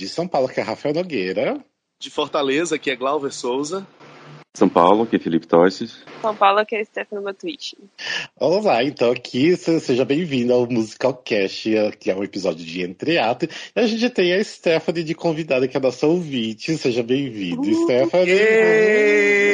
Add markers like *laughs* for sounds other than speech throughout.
De São Paulo, que é Rafael Nogueira. De Fortaleza, que é Glauber Souza. São Paulo, que é Felipe Tostes. São Paulo, que é Stephanie Matwitch. Olá, então aqui seja bem-vindo ao Musical Cast, que é um episódio de entreato. E a gente tem a Stephanie de convidada, que é a nossa ouvinte. Seja bem-vinda, uh, Stephanie.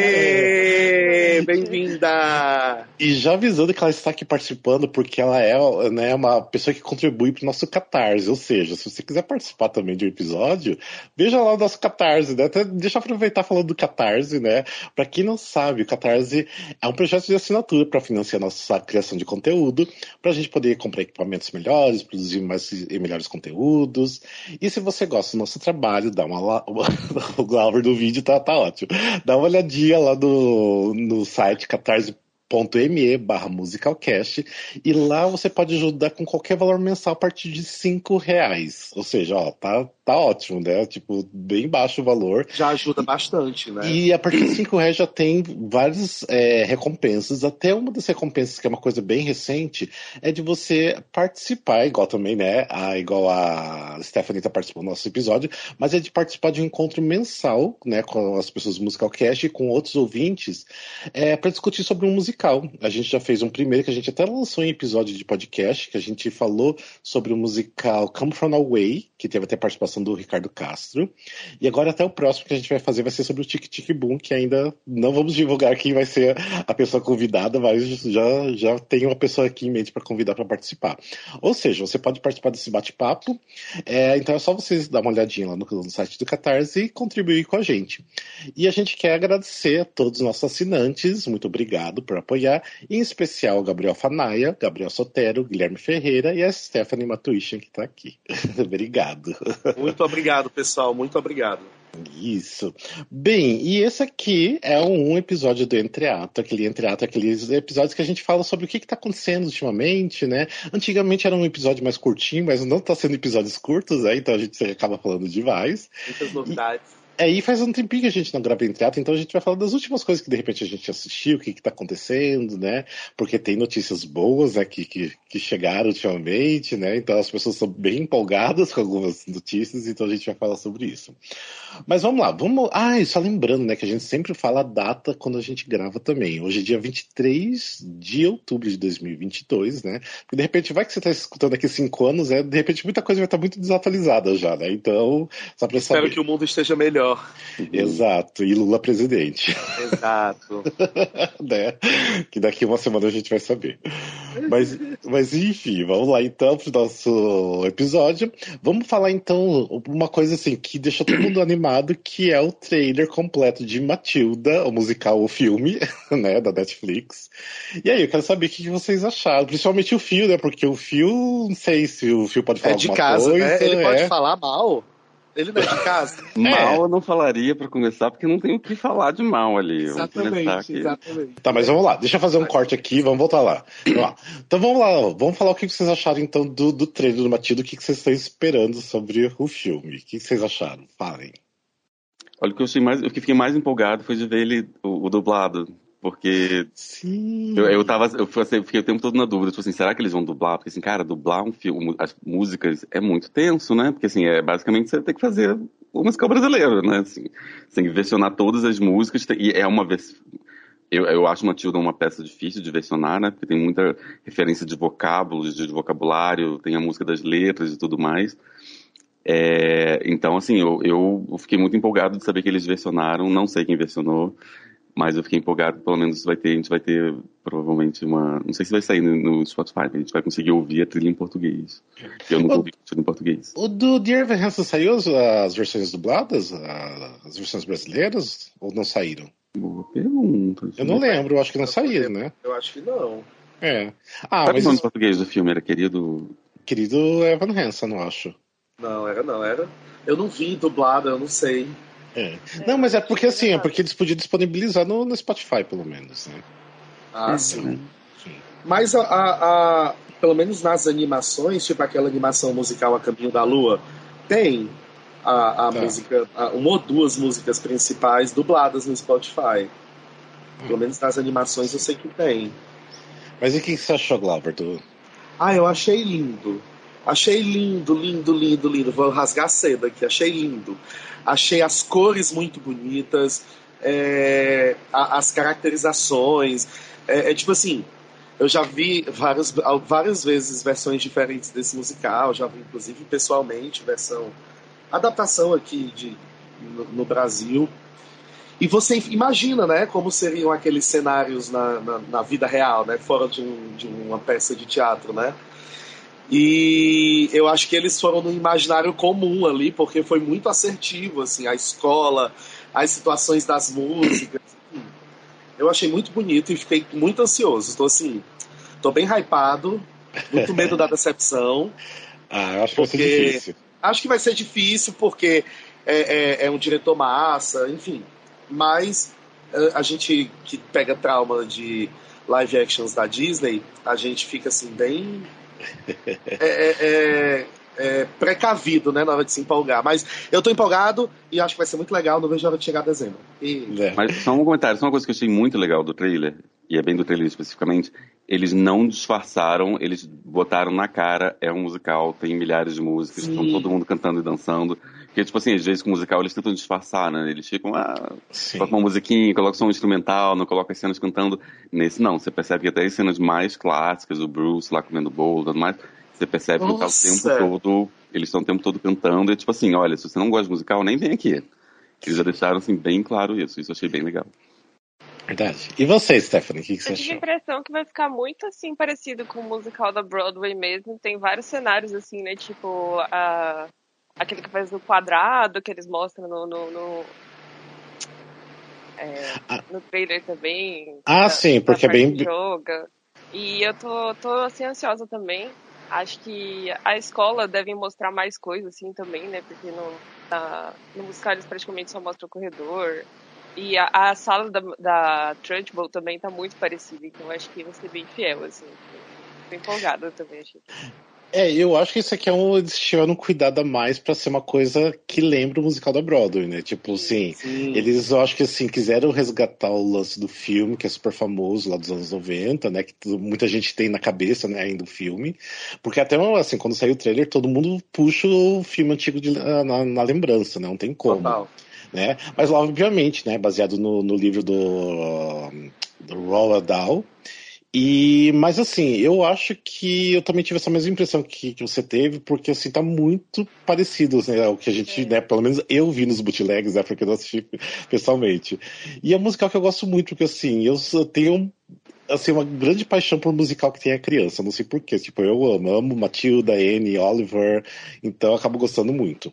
Bem-vinda! E já avisando que ela está aqui participando, porque ela é né, uma pessoa que contribui para o nosso Catarse. Ou seja, se você quiser participar também de um episódio, veja lá o nosso Catarse, né? Até deixa eu aproveitar falando do Catarse, né? Para quem não sabe, o Catarse é um projeto de assinatura para financiar nossa criação de conteúdo, para a gente poder comprar equipamentos melhores, produzir mais e melhores conteúdos. E se você gosta do nosso trabalho, dá uma. *laughs* o Glauber do vídeo tá, tá ótimo. Dá uma olhadinha lá no, no site catarse.com me barra musicalcast e lá você pode ajudar com qualquer valor mensal a partir de cinco reais. Ou seja, ó, tá, tá ótimo, né? Tipo, bem baixo o valor. Já ajuda bastante, né? E a partir de cinco reais já tem várias é, recompensas. Até uma das recompensas, que é uma coisa bem recente, é de você participar, igual também, né? A, igual a Stephanie tá participando do nosso episódio, mas é de participar de um encontro mensal, né? Com as pessoas do Musicalcast e com outros ouvintes, é, para discutir sobre um musical musical. A gente já fez um primeiro que a gente até lançou em episódio de podcast, que a gente falou sobre o musical Come From Away, que teve até participação do Ricardo Castro. E agora até o próximo que a gente vai fazer vai ser sobre o Tic Tic Boom, que ainda não vamos divulgar quem vai ser a pessoa convidada, mas já, já tem uma pessoa aqui em mente para convidar para participar. Ou seja, você pode participar desse bate-papo. É, então é só vocês dar uma olhadinha lá no, no site do Catarse e contribuir com a gente. E a gente quer agradecer a todos os nossos assinantes. Muito obrigado por apoiar, em especial Gabriel Fanaia, Gabriel Sotero, Guilherme Ferreira e a Stephanie Matuichan, que está aqui. *laughs* obrigado. Muito obrigado, pessoal. Muito obrigado. Isso. Bem, e esse aqui é um episódio do Entreato, aquele Entreato, aqueles episódios que a gente fala sobre o que está acontecendo ultimamente, né? Antigamente era um episódio mais curtinho, mas não está sendo episódios curtos, né? Então a gente acaba falando demais. Muitas novidades. E... Aí faz um tempinho que a gente não grava em teatro, então a gente vai falar das últimas coisas que de repente a gente assistiu, o que, está acontecendo, né? Porque tem notícias boas aqui né, que, que chegaram ultimamente, né? Então as pessoas são bem empolgadas com algumas notícias, então a gente vai falar sobre isso. Mas vamos lá, vamos. Ah, só lembrando, né, que a gente sempre fala a data quando a gente grava também. Hoje é dia 23 de outubro de 2022, né? Porque de repente vai que você está escutando aqui cinco anos, né? De repente muita coisa vai estar muito desatualizada já, né? Então, só para saber. Espero que o mundo esteja melhor Exato, e Lula presidente. Exato. *laughs* né? Que daqui uma semana a gente vai saber. Mas, mas enfim, vamos lá então pro nosso episódio. Vamos falar então uma coisa assim que deixa todo mundo animado, que é o trailer completo de Matilda, o musical, o filme, *laughs* né, da Netflix. E aí, eu quero saber o que vocês acharam, principalmente o Fio, né, porque o Fio, não sei se o Fio pode falar é de casa, coisa, né? Ele é... pode falar mal. Ele não é de casa? *laughs* mal é. eu não falaria para começar, porque não tem o que falar de mal ali. Exatamente, exatamente. Tá, mas vamos lá, deixa eu fazer um corte aqui, vamos voltar lá. Vamos lá. Então vamos lá, vamos falar o que vocês acharam então do, do trailer do Matilda, o que vocês estão esperando sobre o filme. O que vocês acharam? Falem. Olha, o que eu achei mais, o que fiquei mais empolgado foi de ver ele, o, o dublado, porque Sim. Eu, eu tava, eu fiquei o tempo todo na dúvida, tipo assim, será que eles vão dublar? Porque assim, cara, dublar um filme, as músicas é muito tenso, né? Porque assim, é basicamente você tem que fazer o musical brasileiro, né? Assim, você tem que versionar todas as músicas, e é uma vez. Eu, eu acho Matilda uma peça difícil de versionar, né? Porque tem muita referência de vocábulos, de vocabulário, tem a música das letras e tudo mais. É, então, assim, eu, eu fiquei muito empolgado de saber que eles versionaram, não sei quem versionou, mas eu fiquei empolgado, pelo menos vai ter, a gente vai ter provavelmente uma. Não sei se vai sair no, no Spotify, a gente vai conseguir ouvir a trilha em português. Eu nunca ouvi a trilha em português. O do Dear Evan Hansen saiu as, as, versões dubladas? As versões brasileiras? Ou não saíram? Boa pergunta. Eu não lembro, eu acho que não saíram, né? Eu acho que não. É. Ah, Sabe mas. O nome português do filme era querido. Querido Evan Hansen, eu acho. Não, era não, era. Eu não vi dublada, eu não sei. É. Não, mas é porque assim, é porque eles podiam disponibilizar no, no Spotify, pelo menos, né? Ah, sim. sim. Mas a, a, a, pelo menos nas animações, tipo aquela animação musical A Caminho da Lua, tem a, a tá. música, a, uma ou duas músicas principais dubladas no Spotify. Pelo hum. menos nas animações eu sei que tem. Mas e o que você achou, Glauber? Do... Ah, eu achei lindo. Achei lindo, lindo, lindo, lindo. Vou rasgar cedo aqui. Achei lindo. Achei as cores muito bonitas, é, as caracterizações. É, é, tipo assim, eu já vi várias, várias vezes versões diferentes desse musical. Já vi, inclusive, pessoalmente, versão. Adaptação aqui de, no, no Brasil. E você imagina, né, como seriam aqueles cenários na, na, na vida real, né, fora de, um, de uma peça de teatro, né? E eu acho que eles foram no imaginário comum ali, porque foi muito assertivo, assim, a escola, as situações das músicas. Eu achei muito bonito e fiquei muito ansioso. Estou assim, estou bem hypado, muito medo da decepção. *laughs* Ah, eu acho que vai ser difícil. Acho que vai ser difícil porque é, é, é um diretor massa, enfim. Mas a gente que pega trauma de live actions da Disney, a gente fica assim bem é, é, é, é, precavido, né, na hora de se empolgar. Mas eu tô empolgado e acho que vai ser muito legal, não vejo a hora de chegar a dezembro. E... É. Mas só um comentário, só uma coisa que eu achei muito legal do trailer, e é bem do trailer especificamente, eles não disfarçaram, eles botaram na cara, é um musical, tem milhares de músicas, estão todo mundo cantando e dançando. Porque, tipo assim, às vezes com musical eles tentam disfarçar, né? Eles ficam, ah, colocam uma musiquinha, colocam só um instrumental, não colocam as cenas cantando. Nesse não, você percebe que até as cenas mais clássicas, o Bruce lá comendo bolo e tudo mais, você percebe Nossa. que tá o tempo todo, eles estão o tempo todo cantando. E tipo assim, olha, se você não gosta de musical, nem vem aqui. Eles já deixaram, assim, bem claro isso. Isso eu achei bem legal. Verdade. E você, Stephanie, o que, que você achou? Eu tive a impressão que vai ficar muito, assim, parecido com o musical da Broadway mesmo. Tem vários cenários, assim, né? Tipo, a aquele que faz no quadrado, que eles mostram no. no, no, é, ah. no trailer também. Ah, sim, porque é bem. Joga. E eu tô, tô assim, ansiosa também. Acho que a escola deve mostrar mais coisas, assim, também, né? Porque no, na, no musical eles praticamente só mostram o corredor. E a, a sala da, da Trunchbull também tá muito parecida, então acho que vai ser bem fiel, assim. Tô empolgada também, achei. É, eu acho que isso aqui é um. Eles tiveram cuidado a mais pra ser uma coisa que lembra o musical da Broadway, né? Tipo, assim, Sim. eles eu acho que assim, quiseram resgatar o lance do filme, que é super famoso lá dos anos 90, né? Que muita gente tem na cabeça, né, ainda o filme. Porque até assim, quando saiu o trailer, todo mundo puxa o filme antigo de, na, na, lembrança, né? Não tem como. Total. Né? Mas obviamente, né, baseado no, no livro do, do Roald Dahl, e, mas assim, eu acho que eu também tive essa mesma impressão que, que você teve, porque assim, tá muito parecido, né, o que a gente, é. né, pelo menos eu vi nos bootlegs, né, porque eu não assisti *laughs* pessoalmente. E é um musical que eu gosto muito, porque assim, eu tenho assim, uma grande paixão por musical que tem a criança, não sei porquê, tipo, eu amo, amo Matilda, Anne, Oliver, então eu acabo gostando muito.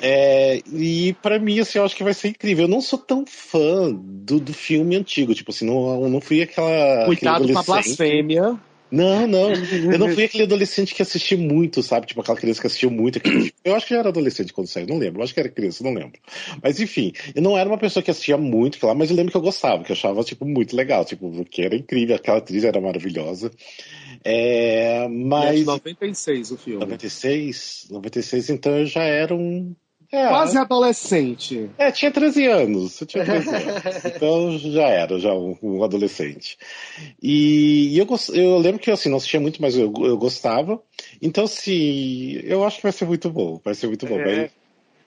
É, e para mim, assim, eu acho que vai ser incrível. Eu não sou tão fã do, do filme antigo, tipo assim, não, não fui aquela. Cuidado com a blasfêmia. Não, não. Eu não fui aquele adolescente que assistiu muito, sabe? Tipo aquela criança que assistiu muito. Eu acho que já era adolescente quando saiu, não lembro. Eu acho que era criança, não lembro. Mas enfim, eu não era uma pessoa que assistia muito, claro, mas eu lembro que eu gostava, que eu achava, tipo, muito legal. Tipo, que era incrível, aquela atriz era maravilhosa. É, mas. E é 96 o filme. 96? 96, então eu já era um é, Quase adolescente. É, tinha 13 anos. Tinha 13 anos. *laughs* então já era, já um, um adolescente. E, e eu, eu lembro que assim, não assistia muito, mas eu, eu gostava. Então, assim, eu acho que vai ser muito bom. Vai ser muito bom. É. Vai,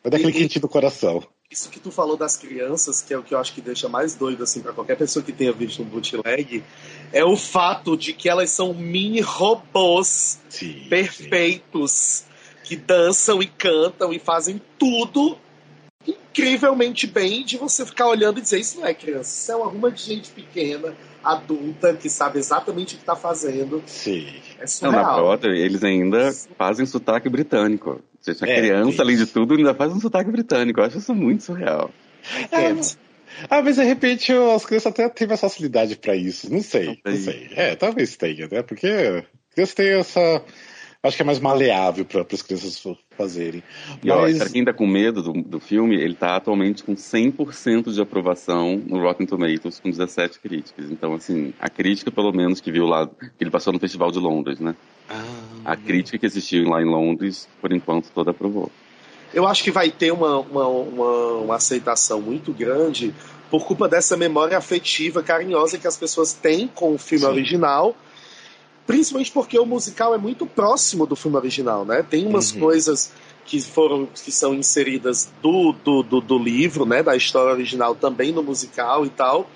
vai dar aquele quentinho do coração. Isso que tu falou das crianças, que é o que eu acho que deixa mais doido assim para qualquer pessoa que tenha visto um bootleg, é o fato de que elas são mini robôs sim, perfeitos. Sim que dançam e cantam e fazem tudo incrivelmente bem de você ficar olhando e dizer isso não é criança, isso é uma ruma de gente pequena, adulta, que sabe exatamente o que está fazendo. Sim. É surreal. Não, na Broadway, eles ainda fazem sotaque britânico. Você é, criança, além de tudo, ainda faz um sotaque britânico. Eu acho isso muito surreal. É, ah, mas de repente as crianças até têm mais facilidade para isso. Não sei, não, não sei. É, talvez tenha, né? Porque crianças têm essa acho que é mais maleável para as crianças fazerem. E Mas... para quem tá com medo do, do filme, ele tá atualmente com 100% de aprovação no Rotten Tomatoes, com 17 críticas. Então, assim, a crítica, pelo menos, que viu lá, que ele passou no Festival de Londres, né? Ah, a crítica que assistiu lá em Londres, por enquanto, toda aprovou. Eu acho que vai ter uma, uma, uma, uma aceitação muito grande por culpa dessa memória afetiva, carinhosa que as pessoas têm com o filme Sim. original principalmente porque o musical é muito próximo do filme original, né? Tem umas uhum. coisas que foram que são inseridas do, do, do, do, livro, né, da história original também no musical e tal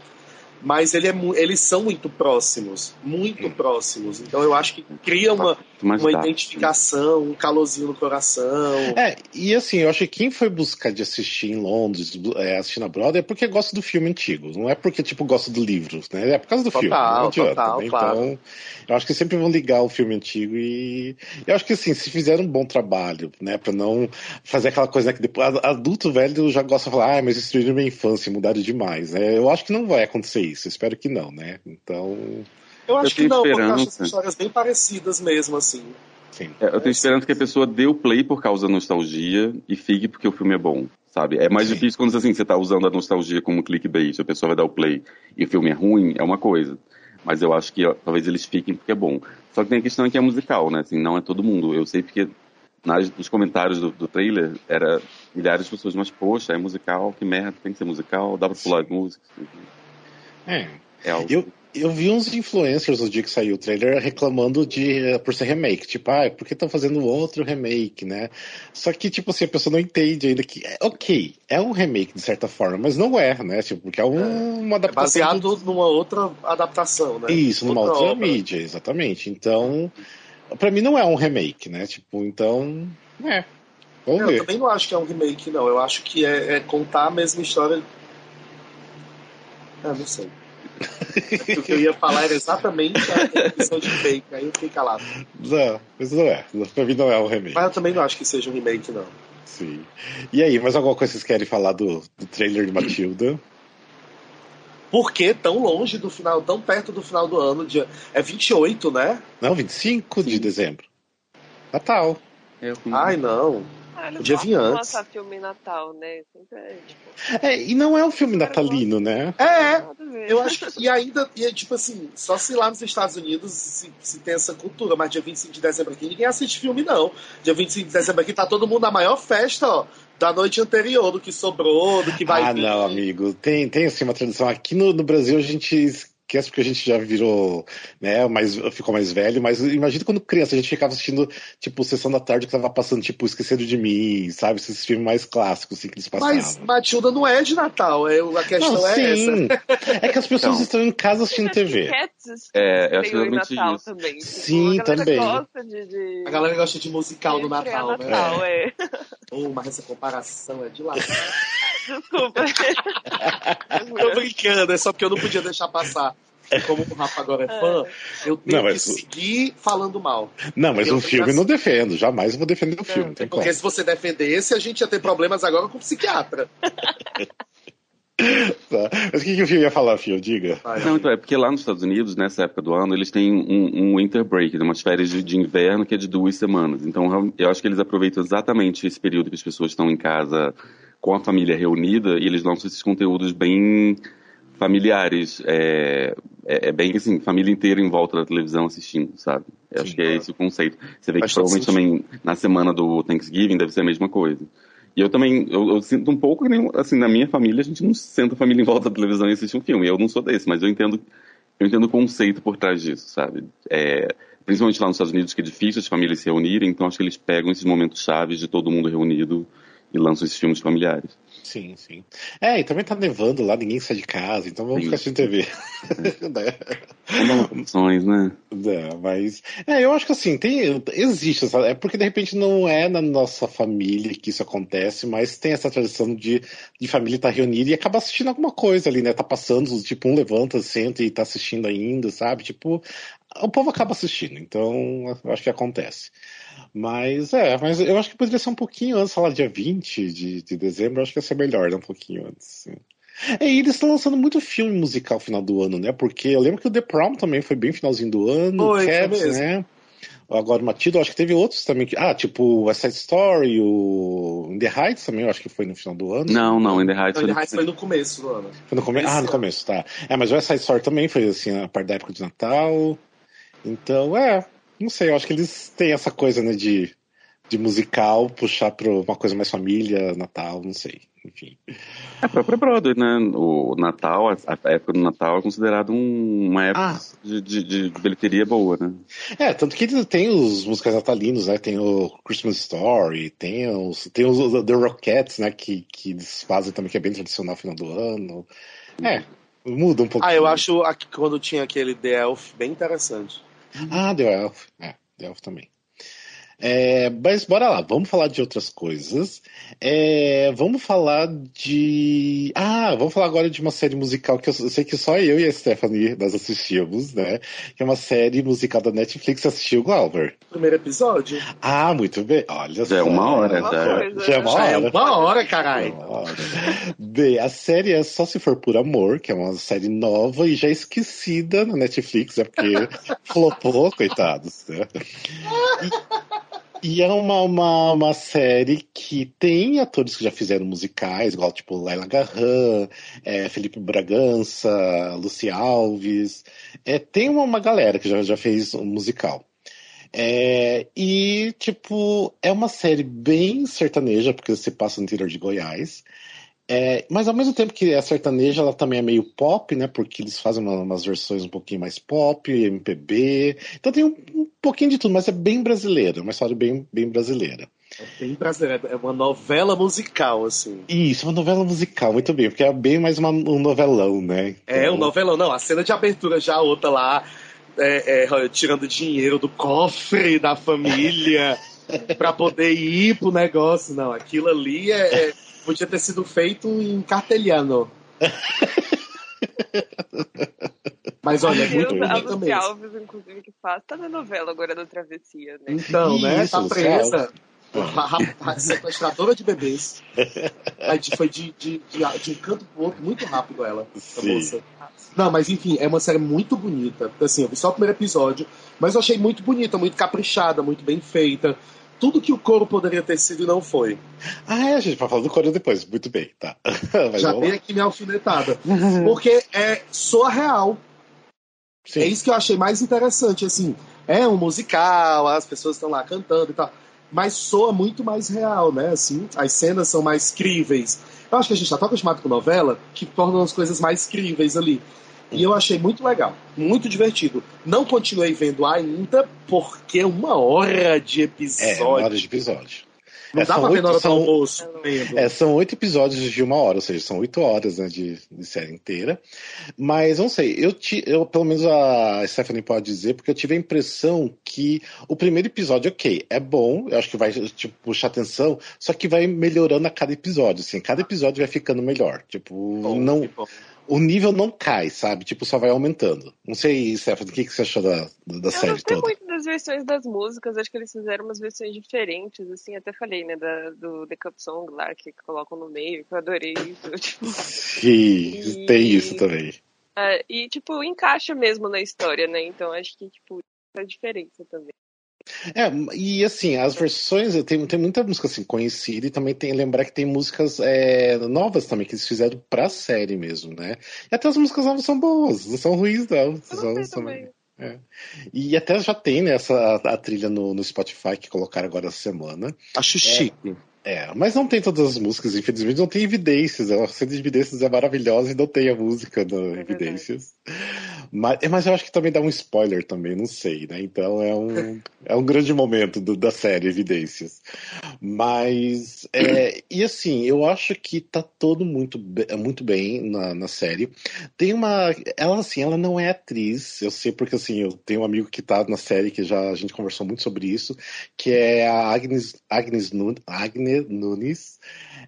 mas ele é, eles são muito próximos, muito próximos. Então eu acho que cria uma, uma identificação, um calorzinho no coração. É, e assim, eu acho que quem foi buscar de assistir em Londres, é, assistir na Broadway, é porque gosta do filme antigo, não é porque, tipo, gosta do livro, né? É por causa do total, filme. Não adianta, total, né? Claro. Então, eu acho que sempre vão ligar o filme antigo e eu acho que assim, se fizeram um bom trabalho, né, pra não fazer aquela coisa né, que depois adulto velho já gosta de falar, ah, mas destruíram minha infância, mudaram demais. É, eu acho que não vai acontecer isso isso. Espero que não, né? Então. Eu acho eu que não, esperança. porque eu acho as histórias bem parecidas mesmo, assim. Sim. É, eu tenho esperança que a pessoa dê o play por causa da nostalgia e fique porque o filme é bom, sabe? É mais Sim. difícil quando assim, você está usando a nostalgia como clickbait, a pessoa vai dar o play e o filme é ruim, é uma coisa. Mas eu acho que ó, talvez eles fiquem porque é bom. Só que tem a questão que é musical, né? Assim, não é todo mundo. Eu sei porque nas, nos comentários do, do trailer era milhares de pessoas, mas poxa, é musical, que merda, tem que ser musical, dá pra pular as músicas. É. é eu, eu vi uns influencers no dia que saiu o trailer reclamando de por ser remake. Tipo, ah, por que estão fazendo outro remake, né? Só que, tipo assim, a pessoa não entende ainda que, é, ok, é um remake de certa forma, mas não é, né? Tipo, porque é, um, é uma adaptação. É baseado do... numa outra adaptação, né? Isso, numa outra, mídia, exatamente. Então, para mim não é um remake, né? Tipo, então, é. Vamos eu ver. também não acho que é um remake, não. Eu acho que é, é contar a mesma história ah, não sei. o que eu ia falar era exatamente a definição de fake, aí eu fiquei calado. Não, mas não é. Pra mim não é um remake. Mas eu também não acho que seja um remake, não. Sim. E aí, mais alguma coisa que vocês querem falar do, do trailer de Matilda? Por que tão longe do final, tão perto do final do ano? Dia... É 28, né? Não, 25 Sim. de dezembro. Natal. Ai, não. Ah, Podia vir antes. lançar filme Natal, né? É, tipo... é, e não é um filme natalino, né? É, eu acho que. E ainda, e é, tipo assim, só se lá nos Estados Unidos se, se tem essa cultura, mas dia 25 de dezembro aqui ninguém assiste filme, não. Dia 25 de dezembro aqui tá todo mundo na maior festa, ó da noite anterior, do que sobrou, do que vai ah, vir. Não, amigo. Tem, tem assim uma tradição. Aqui no, no Brasil a gente que é porque a gente já virou, né, mais, ficou mais velho, mas imagina quando criança a gente ficava assistindo, tipo, Sessão da Tarde que tava passando, tipo, Esquecendo de Mim, sabe? Esses filmes mais clássicos, assim, que eles passavam. Mas Matilda não é de Natal, é, a questão não, é sim. essa. É que as pessoas então, estão em casa assistindo TV. É, eu acho Natal isso. também. Tipo, sim, a também. Gosta de, de... A galera gosta de musical no Natal, né? Natal, é. é. Oh, mas essa comparação é de lá. *laughs* Desculpa. *laughs* Tô brincando, é só porque eu não podia deixar passar. Como o Rafa agora é fã, eu tenho não, que seguir falando mal. Não, mas o filme eu não defendo, jamais vou defender o filme. Não, porque como. se você defendesse, a gente ia ter problemas agora com o psiquiatra. *laughs* Tá. Mas o que, que o Fio ia falar, Fio? Diga. Não, então, é porque lá nos Estados Unidos, nessa época do ano, eles têm um, um winter break, né, umas férias de, de, inverno que é de duas semanas. Então, eu acho que eles aproveitam exatamente esse período que as pessoas estão em casa com a família reunida e eles lançam esses conteúdos bem familiares. É, é, é, bem assim, família inteira em volta da televisão assistindo, sabe? Eu acho que é esse o conceito. Você vê que provavelmente também na semana do Thanksgiving deve ser a mesma coisa. E eu também, eu, eu, sinto um pouco, assim, na minha família a gente não senta a família em volta da televisão e assiste um filme. Eu não sou desse, mas eu entendo, eu entendo o conceito por trás disso, sabe? É, principalmente lá nos Estados Unidos que é difícil as famílias se reunirem, então acho que eles pegam esses momentos chaves de todo mundo reunido e lançam esses filmes familiares. Sim, sim. É, e também tá nevando lá, ninguém sai de casa, então vamos ficar assistindo *laughs* TV. Opções, né? É, mas. É, eu acho que assim, tem, existe, sabe? é porque de repente não é na nossa família que isso acontece, mas tem essa tradição de, de família estar tá reunida e acaba assistindo alguma coisa ali, né? Tá passando, tipo, um levanta, senta e tá assistindo ainda, sabe? Tipo, o povo acaba assistindo, então eu acho que acontece. Mas é, mas eu acho que poderia ser um pouquinho antes, sei lá, dia 20 de, de dezembro, eu acho que ia ser melhor, né? Um pouquinho antes. É, e eles estão lançando muito filme musical no final do ano, né? Porque eu lembro que o The Prom também foi bem finalzinho do ano, foi, Cats, foi né? Agora o Matido, acho que teve outros também. Que, ah, tipo West Side Story, o In The Heights também, eu acho que foi no final do ano. Não, não, In The Heights, não, foi, no... Heights foi no começo do ano. Foi no começo? Ah, no começo, tá. É, mas o West Side Story também foi assim, a parte da época de Natal. Então, é, não sei, eu acho que eles têm essa coisa, né, de, de musical puxar para uma coisa mais família, Natal, não sei. enfim. A própria Broadway, né? O Natal, a época do Natal é considerado um, uma época ah. de, de, de, bilheteria boa, né? É, tanto que tem os musicais natalinos, né? Tem o Christmas Story, tem os, tem os The Rockettes, né? Que, que eles fazem também, que é bem tradicional no final do ano. É, muda um pouquinho. Ah, eu acho que quando tinha aquele The Elf bem interessante. Ah, The Elf. É, The Elf também. É, mas bora lá, vamos falar de outras coisas. É, vamos falar de. Ah, vamos falar agora de uma série musical que eu sei que só eu e a Stephanie nós assistimos, né? Que é uma série musical da Netflix. Assistiu, Glauber? Primeiro episódio. Ah, muito bem. Olha já só. É uma hora, já. já é uma hora. Já é uma hora, caralho. Bem, a série é Só Se For Por Amor, que é uma série nova e já esquecida na Netflix, é porque *laughs* flopou, coitados. Né? E... E é uma, uma, uma série que tem atores que já fizeram musicais, igual tipo Laila Garran, é, Felipe Bragança, Luci Alves. É, tem uma, uma galera que já, já fez um musical. É, e, tipo, é uma série bem sertaneja, porque você passa no interior de Goiás. É, mas ao mesmo tempo que a sertaneja ela também é meio pop, né? Porque eles fazem uma, umas versões um pouquinho mais pop, MPB. Então tem um, um pouquinho de tudo, mas é bem brasileira, uma história bem, bem brasileira. É bem brasileira, é uma novela musical, assim. Isso, uma novela musical, muito bem, porque é bem mais uma, um novelão, né? Então... É, um novelão, não. A cena de abertura já a outra lá, é, é, tirando dinheiro do cofre da família *laughs* para poder ir pro negócio. Não, aquilo ali é, é podia ter sido feito em carteliano. Mas olha, é muito bonito mesmo. Alves, inclusive, que faz, tá na novela agora da Travessia, né? Então, né? Isso, tá presa. A sequestradora de bebês. foi de, de, de, de um canto pro outro muito rápido ela, moça. Não, mas enfim, é uma série muito bonita. Assim, eu vi só o primeiro episódio, mas eu achei muito bonita, muito caprichada, muito bem feita tudo que o coro poderia ter sido não foi. Ah, é, a gente vai falar do coro depois. Muito bem, tá. *laughs* Já dei aqui minha alfinetada. *laughs* Porque é soa real. Sim. É isso que eu achei mais interessante, assim. É um musical, as pessoas estão lá cantando e tal. Mas soa muito mais real, né? Assim, as cenas são mais críveis. Eu acho que a gente já tá acostumado com novela que tornam as coisas mais críveis ali. E eu achei muito legal, muito divertido. Não continuei vendo ainda, porque é uma hora de episódio. É, uma hora de episódio. Não é, dá pra ver na hora são, do almoço. É, são oito episódios de uma hora, ou seja, são oito horas né, de, de, série inteira. Mas não sei, eu, ti, eu pelo menos a Stephanie pode dizer, porque eu tive a impressão que o primeiro episódio, ok, é bom, eu acho que vai tipo, puxar atenção, só que vai melhorando a cada episódio, assim, cada episódio vai ficando melhor. Tipo, bom, não o nível não cai, sabe? Tipo, só vai aumentando. Não sei, Stephanie, o que, que você achou da, da série toda? Eu muito das versões das músicas, acho que eles fizeram umas versões diferentes, assim, até falei, né, da, do The Cup Song lá, que colocam no meio, que eu adorei isso. *laughs* Tipo... Sim, e... tem isso também. É, e, tipo, encaixa mesmo na história, né? Então acho que, tipo, faz diferença também. É, e assim, as versões, tem, tem muita música assim, conhecida e também tem lembrar que tem músicas é, novas também que eles fizeram pra série mesmo, né? E até as músicas novas são boas, não são ruins, não. São, são, é. E até já tem né, essa, a, a trilha no, no, Spotify que colocaram agora essa semana. Acho é, chique. É, mas não tem todas as músicas, infelizmente não tem evidências. A cena de evidências é maravilhosa e não tem a música no é Evidências. Mas, é, mas eu acho que também dá um spoiler também, não sei, né? Então é um, *laughs* é um grande momento do, da série Evidências. Mas, é, e assim, eu acho que tá todo muito, muito bem na, na série. Tem uma. Ela, assim, ela não é atriz, eu sei porque, assim, eu tenho um amigo que tá na série que já a gente conversou muito sobre isso, que é a Agnes, Agnes, Agnes Nunes.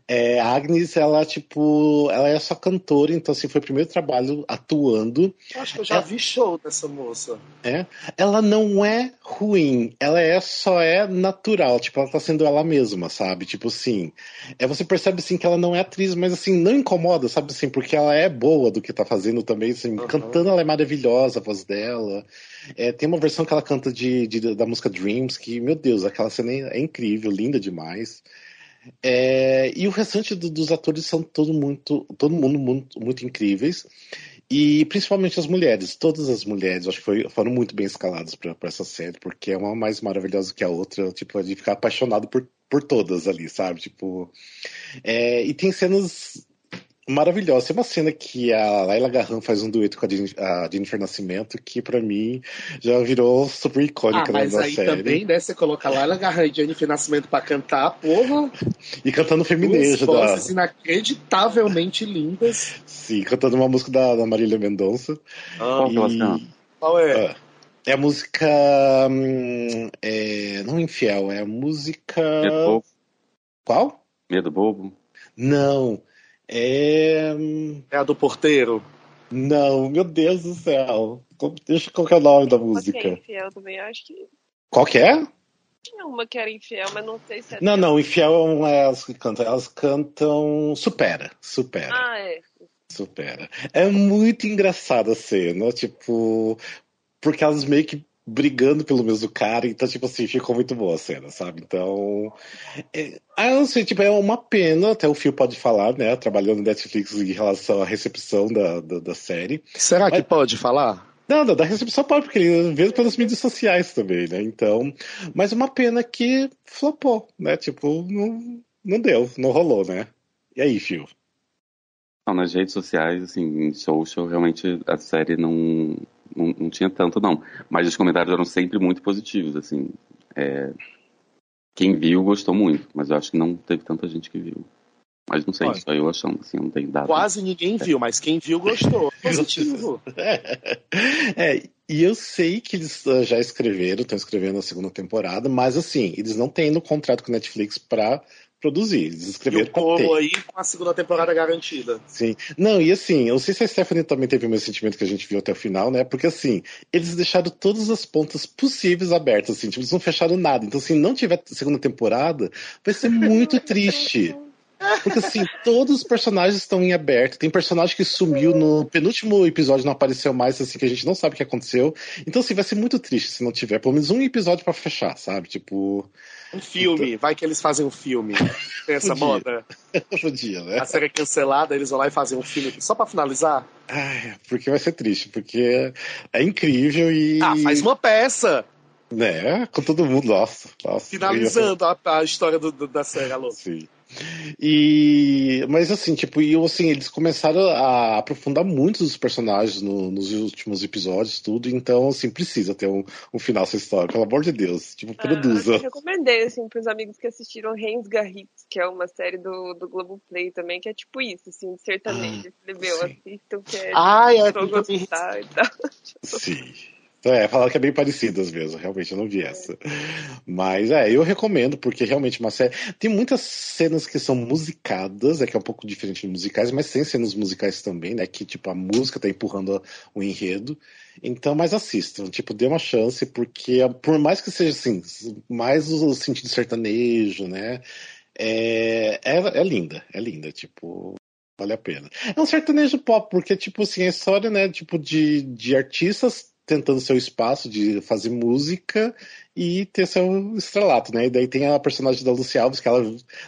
É, a Agnes, ela, tipo, ela é só cantora, então, assim, foi o primeiro trabalho atuando. Acho que eu já é, vi show dessa moça. É. Ela não é ruim, ela é só é natural, tipo, ela tá sendo ela mesma, sabe? Tipo assim, é, você percebe, assim, que ela não é atriz, mas, assim, não incomoda, sabe, assim, porque ela é boa do que tá fazendo também, assim, uhum. cantando ela é maravilhosa, a voz dela. É, tem uma versão que ela canta de, de, da música Dreams, que, meu Deus, aquela cena é incrível, linda demais. É, e o restante do, dos atores são todo muito, todo mundo muito, muito incríveis. E principalmente as mulheres, todas as mulheres, acho que foi, foram muito bem escaladas para essa série, porque é uma mais maravilhosa que a outra, tipo, de ficar apaixonado por, por todas ali, sabe? Tipo. É, e tem cenas maravilhosa. Tem uma cena que a Laila Garran faz um dueto com a Jennifer Nascimento que para mim já virou super icônica ah, mas da aí série. também, né, você coloca Laila Garran e Jennifer Nascimento para cantar, porra. E cantando feminejo. Duas vozes da... inacreditavelmente lindas. Sim, cantando uma música da, da Marília Mendonça. Ah, e... Qual é? Ah, é a música. Hum, é, não infiel, é a música. Medo Bobo. Qual? Medo Bobo. Não. É. É a do porteiro? Não, meu Deus do céu. Deixa qual que é o nome da música. Que é infiel também, acho que. Qual que é? Tinha uma que era infiel, mas não sei se é. Não, não, infiel não é elas que cantam. Elas cantam Supera. Supera. Ah, é. Supera. É muito engraçada a cena, tipo. Porque elas meio que brigando pelo mesmo cara, então, tipo assim, ficou muito boa a cena, sabe? Então. É, ah, não sei, tipo, é uma pena, até o Fio pode falar, né? Trabalhando no Netflix em relação à recepção da, da, da série. Será Mas... que pode falar? Não, não, da recepção pode, porque ele vê pelas mídias sociais também, né? Então. Mas uma pena que flopou, né? Tipo, não, não deu, não rolou, né? E aí, Fio? Não, nas redes sociais, assim, em social, realmente a série não, não, não, tinha tanto, não. Mas os comentários eram sempre muito positivos, assim. É... Quem viu gostou muito, mas eu acho que não teve tanta gente que viu. Mas não sei, Olha, só eu achando, assim, não tem dado. Quase ninguém é. viu, mas quem viu gostou. *laughs* Positivo. é, e eu sei que eles ah, já escreveram, estão escrevendo a segunda temporada, mas assim, eles não têm no contrato com a Netflix para produzir. Eles escreveram e o como aí com a segunda temporada garantida. Sim. Não, e assim, eu não sei se a Stephanie também teve o mesmo sentimento que a gente viu até o final, né? Porque assim, eles deixaram todas as pontas possíveis abertas, assim, tipo, eles não fecharam nada. Então, se não tiver segunda temporada, vai ser muito *laughs* triste. Porque assim, todos os personagens estão em aberto. Tem personagem que sumiu no penúltimo episódio, não apareceu mais, assim, que a gente não sabe o que aconteceu. Então, assim, vai ser muito triste se não tiver pelo menos um episódio para fechar, sabe? Tipo. Um filme, então... vai que eles fazem um filme. *laughs* Tem essa Podia. moda. *laughs* Podia, né? A série é cancelada, eles vão lá e fazem um filme só para finalizar. Ai, porque vai ser triste, porque é incrível e. Ah, faz uma peça! Né? Com todo mundo, nossa. nossa Finalizando a, a, história do, do, da série, alô. Sim. E mas assim, tipo, e assim, eles começaram a aprofundar muito os personagens no, nos últimos episódios, tudo, então assim, precisa ter um, um final essa história, pelo amor de Deus, tipo, ah, produza. Eu recomendei assim pros amigos que assistiram Reis Garritz, que é uma série do, do Globoplay também, que é tipo isso, assim, de sertanejo, ah, meu, assistam que é ah, é, gostar e tal. Sim. É, falaram que é bem parecidas mesmo, realmente eu não vi essa. Mas é, eu recomendo, porque realmente uma série. Tem muitas cenas que são musicadas, é que é um pouco diferente de musicais, mas tem cenas musicais também, né? Que tipo, a música tá empurrando o enredo. Então, mas assistam, tipo, dê uma chance, porque por mais que seja assim, mais o sentido sertanejo, né? É, é, é linda, é linda, tipo, vale a pena. É um sertanejo pop, porque, tipo assim, a história, né, tipo, de, de artistas tentando seu espaço de fazer música e ter seu estrelato, né? E daí tem a personagem da Lucy Alves, que ela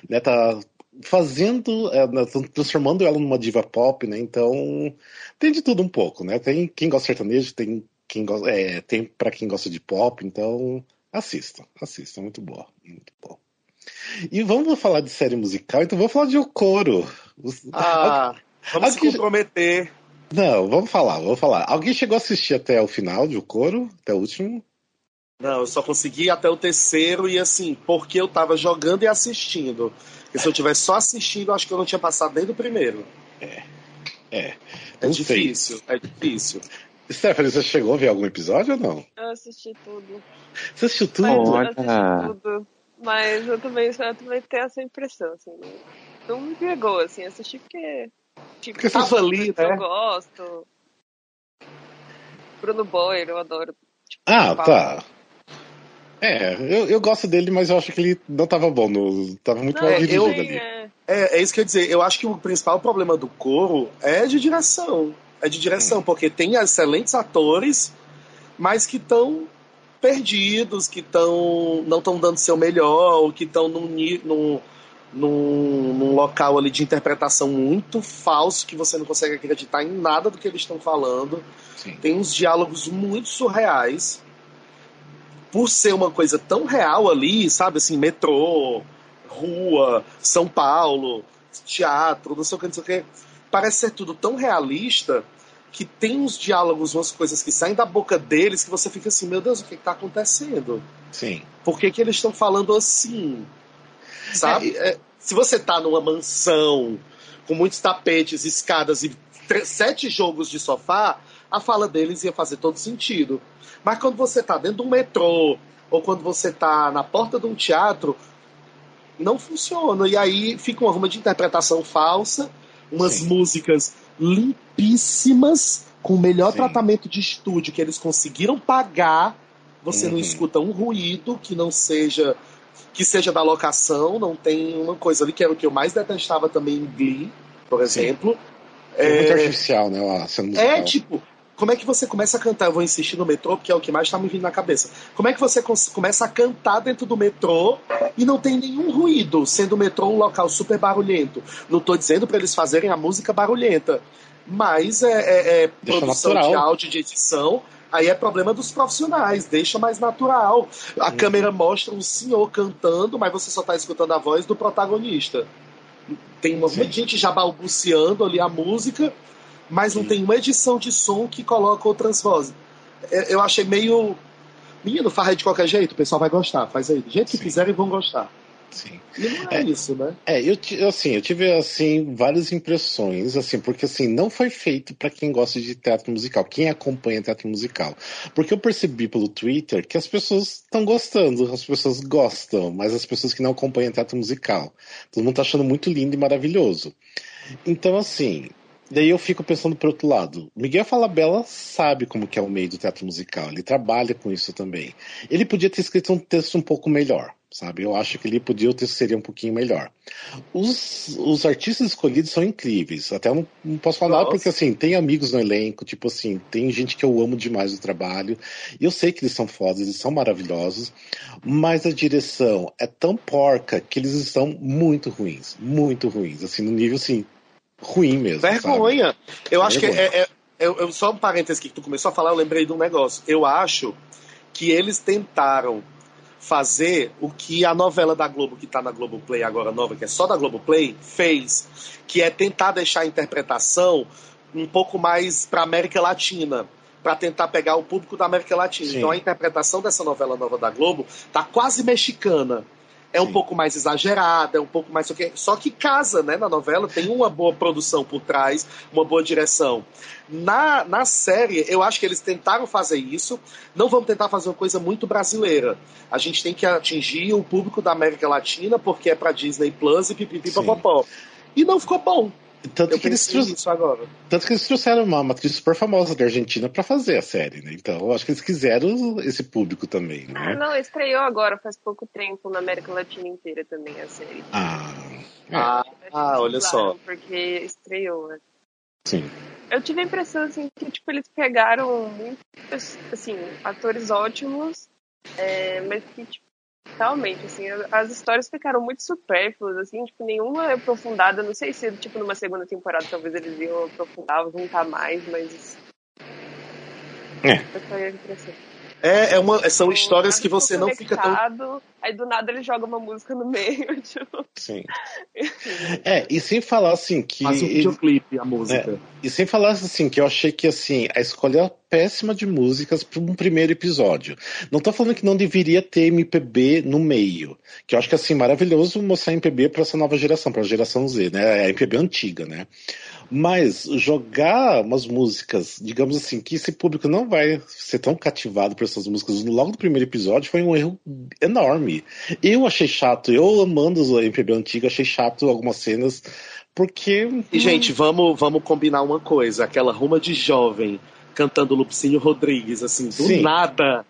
né, tá fazendo, é, né, transformando ela numa diva pop, né? Então tem de tudo um pouco, né? Tem quem gosta de sertanejo, tem quem gosta, é, tem para quem gosta de pop, então assista, assista, muito boa, muito bom. E vamos falar de série musical, então vamos falar de Okoro. Ah, vamos se comprometer. Não, vamos falar, vamos falar. Alguém chegou a assistir até o final de O Coro? Até o último? Não, eu só consegui até o terceiro e assim, porque eu tava jogando e assistindo. Porque se eu tivesse só assistindo, acho que eu não tinha passado desde o primeiro. É. É. É difícil, é difícil. Stephanie, você chegou a ver algum episódio ou não? Eu assisti tudo. Você assistiu tudo? Mas, eu assisti tudo. Mas eu também, eu também tenho essa impressão, assim. Não me pegou, assim, assisti porque Tipo, Porque tava ali, né? Eu gosto. Bruno Boyer, eu adoro. Tipo, ah, tá. É, eu, eu gosto dele, mas eu acho que ele não tava bom, no, tava muito não, mal dirigido eu, ali. É. é, é isso que eu ia dizer. Eu acho que o principal problema do coro é de direção. É de direção, hum. porque tem excelentes atores, mas que estão perdidos, que estão não estão dando seu melhor, ou que estão num, num, num, num, local ali de interpretação muito falso, que você não consegue acreditar em nada do que eles estão falando. Sim. Tem uns diálogos muito surreais. Por ser uma coisa tão real ali, sabe, assim, metrô, rua, São Paulo, teatro, não sei o que, não sei o que. Parece ser tudo tão realista que tem uns diálogos, umas coisas que saem da boca deles que você fica assim, meu Deus, o que está acontecendo? Sim. Por que, que eles estão falando assim? Sabe? É, se você está numa mansão com muitos tapetes, escadas e sete jogos de sofá, a fala deles ia fazer todo sentido. Mas quando você está dentro de um metrô ou quando você está na porta de um teatro, não funciona. E aí fica uma ruma de interpretação falsa, umas Sim. músicas limpíssimas, com o melhor Sim. tratamento de estúdio que eles conseguiram pagar. Você uhum. não escuta um ruído que não seja que seja da locação, não tem uma coisa ali que era o que eu mais detestava também em Glee, por exemplo. É, é muito artificial, né? A é tipo, como é que você começa a cantar? Eu vou insistir no metrô, porque é o que mais está me vindo na cabeça. Como é que você começa a cantar dentro do metrô e não tem nenhum ruído, sendo o metrô um local super barulhento? Não estou dizendo para eles fazerem a música barulhenta, mas é, é, é produção natural. de áudio de edição. Aí é problema dos profissionais, deixa mais natural. A uhum. câmera mostra um senhor cantando, mas você só está escutando a voz do protagonista. Tem uma gente já balbuciando ali a música, mas não tem uma edição de som que coloca outras vozes. É, eu achei meio. Menino, farra de qualquer jeito, o pessoal vai gostar, faz aí. Do jeito que Sim. fizerem, vão gostar. Sim. E não é, é, isso, né? É, eu, assim, eu tive assim várias impressões, assim, porque assim não foi feito para quem gosta de teatro musical, quem acompanha teatro musical, porque eu percebi pelo Twitter que as pessoas estão gostando, as pessoas gostam, mas as pessoas que não acompanham teatro musical, todo mundo tá achando muito lindo e maravilhoso. Então, assim, Daí eu fico pensando por outro lado. Miguel Falabella sabe como que é o meio do teatro musical, ele trabalha com isso também. Ele podia ter escrito um texto um pouco melhor, sabe? Eu acho que ele podia, o texto seria um pouquinho melhor. Os, os artistas escolhidos são incríveis, até não, não posso falar Nossa. porque assim, tem amigos no elenco, tipo assim, tem gente que eu amo demais o trabalho, e eu sei que eles são fodas, eles são maravilhosos, mas a direção é tão porca que eles estão muito ruins, muito ruins, assim, no nível assim, ruim mesmo. Vergonha. Sabe? Eu acho Vergonha. que é, é, eu, eu, só um parênteses que tu começou a falar, eu lembrei de um negócio. Eu acho que eles tentaram fazer o que a novela da Globo, que está na Globoplay agora nova, que é só da Globoplay, fez, que é tentar deixar a interpretação um pouco mais para América Latina, para tentar pegar o público da América Latina. Sim. Então a interpretação dessa novela nova da Globo tá quase mexicana é um Sim. pouco mais exagerada, é um pouco mais. Só que casa, né? Na novela tem uma boa produção por trás, uma boa direção. Na, na série, eu acho que eles tentaram fazer isso. Não vamos tentar fazer uma coisa muito brasileira. A gente tem que atingir o público da América Latina, porque é pra Disney Plus e pipipipopopó. E não ficou bom. Tanto eu que, eles isso agora. tanto que eles trouxeram uma, uma atriz super famosa da Argentina para fazer a série, né? Então, eu acho que eles quiseram esse público também, né? Ah, não, estreou agora, faz pouco tempo, na América Latina inteira também a série. Ah, é. ah, ah olha só. Porque estreou, né? Sim. Eu tive a impressão, assim, que, tipo, eles pegaram muitos, assim, atores ótimos, é, mas que, tipo, Realmente, assim, as histórias ficaram muito supérfluas, assim, tipo, nenhuma aprofundada. Não sei se, tipo, numa segunda temporada talvez eles iam aprofundar, juntar mais, mas. É. Foi a impressão. É, é uma, são histórias que você não fica tão. Aí do nada ele joga uma música no meio. *laughs* Tipo... Sim. é, e sem falar assim que. Faz um videoclipe a música. É, e sem falar assim que eu achei que assim, a escolha é péssima de músicas para um primeiro episódio. Não tô falando que não deveria ter MPB no meio. Que eu acho que assim, maravilhoso mostrar MPB para essa nova geração, para a geração Z, né? É a MPB antiga, né? Mas jogar umas músicas, digamos assim, que esse público não vai ser tão cativado por essas músicas logo no primeiro episódio foi um erro enorme. Eu achei chato, eu amando o MPB antigo, achei chato algumas cenas, porque. E, gente, vamos, vamos combinar uma coisa: aquela ruma de jovem cantando Lupicínio Rodrigues, assim, do Sim. nada.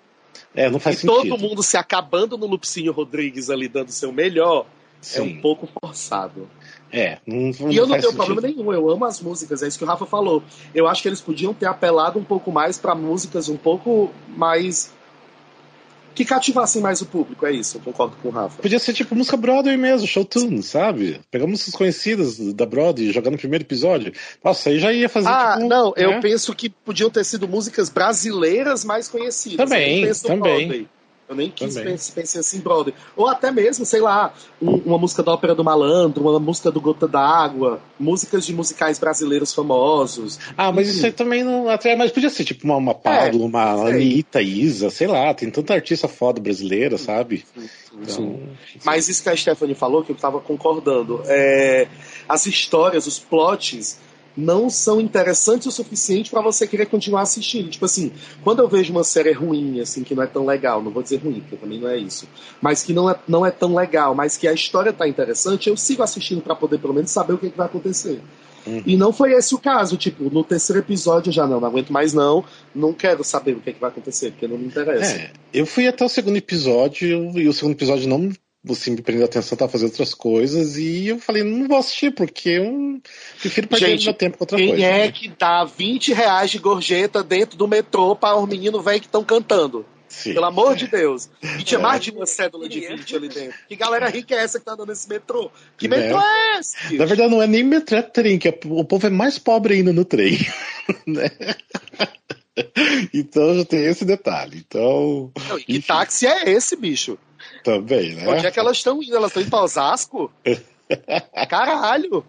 É, não faz e sentido. todo mundo se acabando no Lupicínio Rodrigues ali dando seu melhor. Sim. É um pouco forçado. É, não, não E eu não tenho sentido. problema nenhum, eu amo as músicas, é isso que o Rafa falou. Eu acho que eles podiam ter apelado um pouco mais para músicas um pouco mais que cativassem mais o público, é isso, eu concordo com o Rafa. Podia ser tipo música Broadway mesmo, show tune, sabe? Pegar músicas conhecidas da Broadway e jogar no primeiro episódio. Nossa, aí já ia fazer. Ah, tipo, não, né? eu penso que podiam ter sido músicas brasileiras mais conhecidas. Também, também. Broadway. Eu nem quis pensar, pensei assim, brother. Ou até mesmo, sei lá, um- uma música da Ópera do Malandro, uma música do Gota d'Água, músicas de musicais brasileiros famosos. Ah, mas isso aí também não atrai, mas podia ser tipo uma, uma Pablo, uma sei. Anitta, Isa, sei lá, tem tanta artista foda brasileira, sabe? Sim. Então, Mas isso que a Stephanie falou, que eu estava concordando, é, as histórias, os plots, não são interessantes o suficiente para você querer continuar assistindo. Tipo assim, quando eu vejo uma série ruim, assim, que não é tão legal, não vou dizer ruim, porque também não é isso, mas que não é, não é tão legal, mas que a história tá interessante, eu sigo assistindo para poder pelo menos saber o que, que vai acontecer. Uhum. E não foi esse o caso, tipo, no terceiro episódio eu já não, não aguento mais não, não quero saber o que, que vai acontecer, porque não me interessa. É, eu fui até o segundo episódio e o segundo episódio não assim, me prendeu atenção, tava fazendo outras coisas e eu falei, não vou assistir porque eu prefiro perder Gente, meu tempo com outra Quem coisa. é né? que dá 20 reais de gorjeta dentro do metrô para os meninos velhos que estão cantando? Sim. Pelo amor de Deus. E tinha É. mais de uma cédula de 20 ali dentro. Que galera rica é essa que tá andando nesse metrô? Que Né? metrô é esse? Na verdade, não é nem metrô, é trem, que é- o povo é mais pobre ainda no trem. *laughs* né? Então já tem esse detalhe. Então, Não, e que táxi é esse, bicho? Também, né? Onde é que elas estão indo? Elas estão indo pra Osasco? *laughs* Caralho!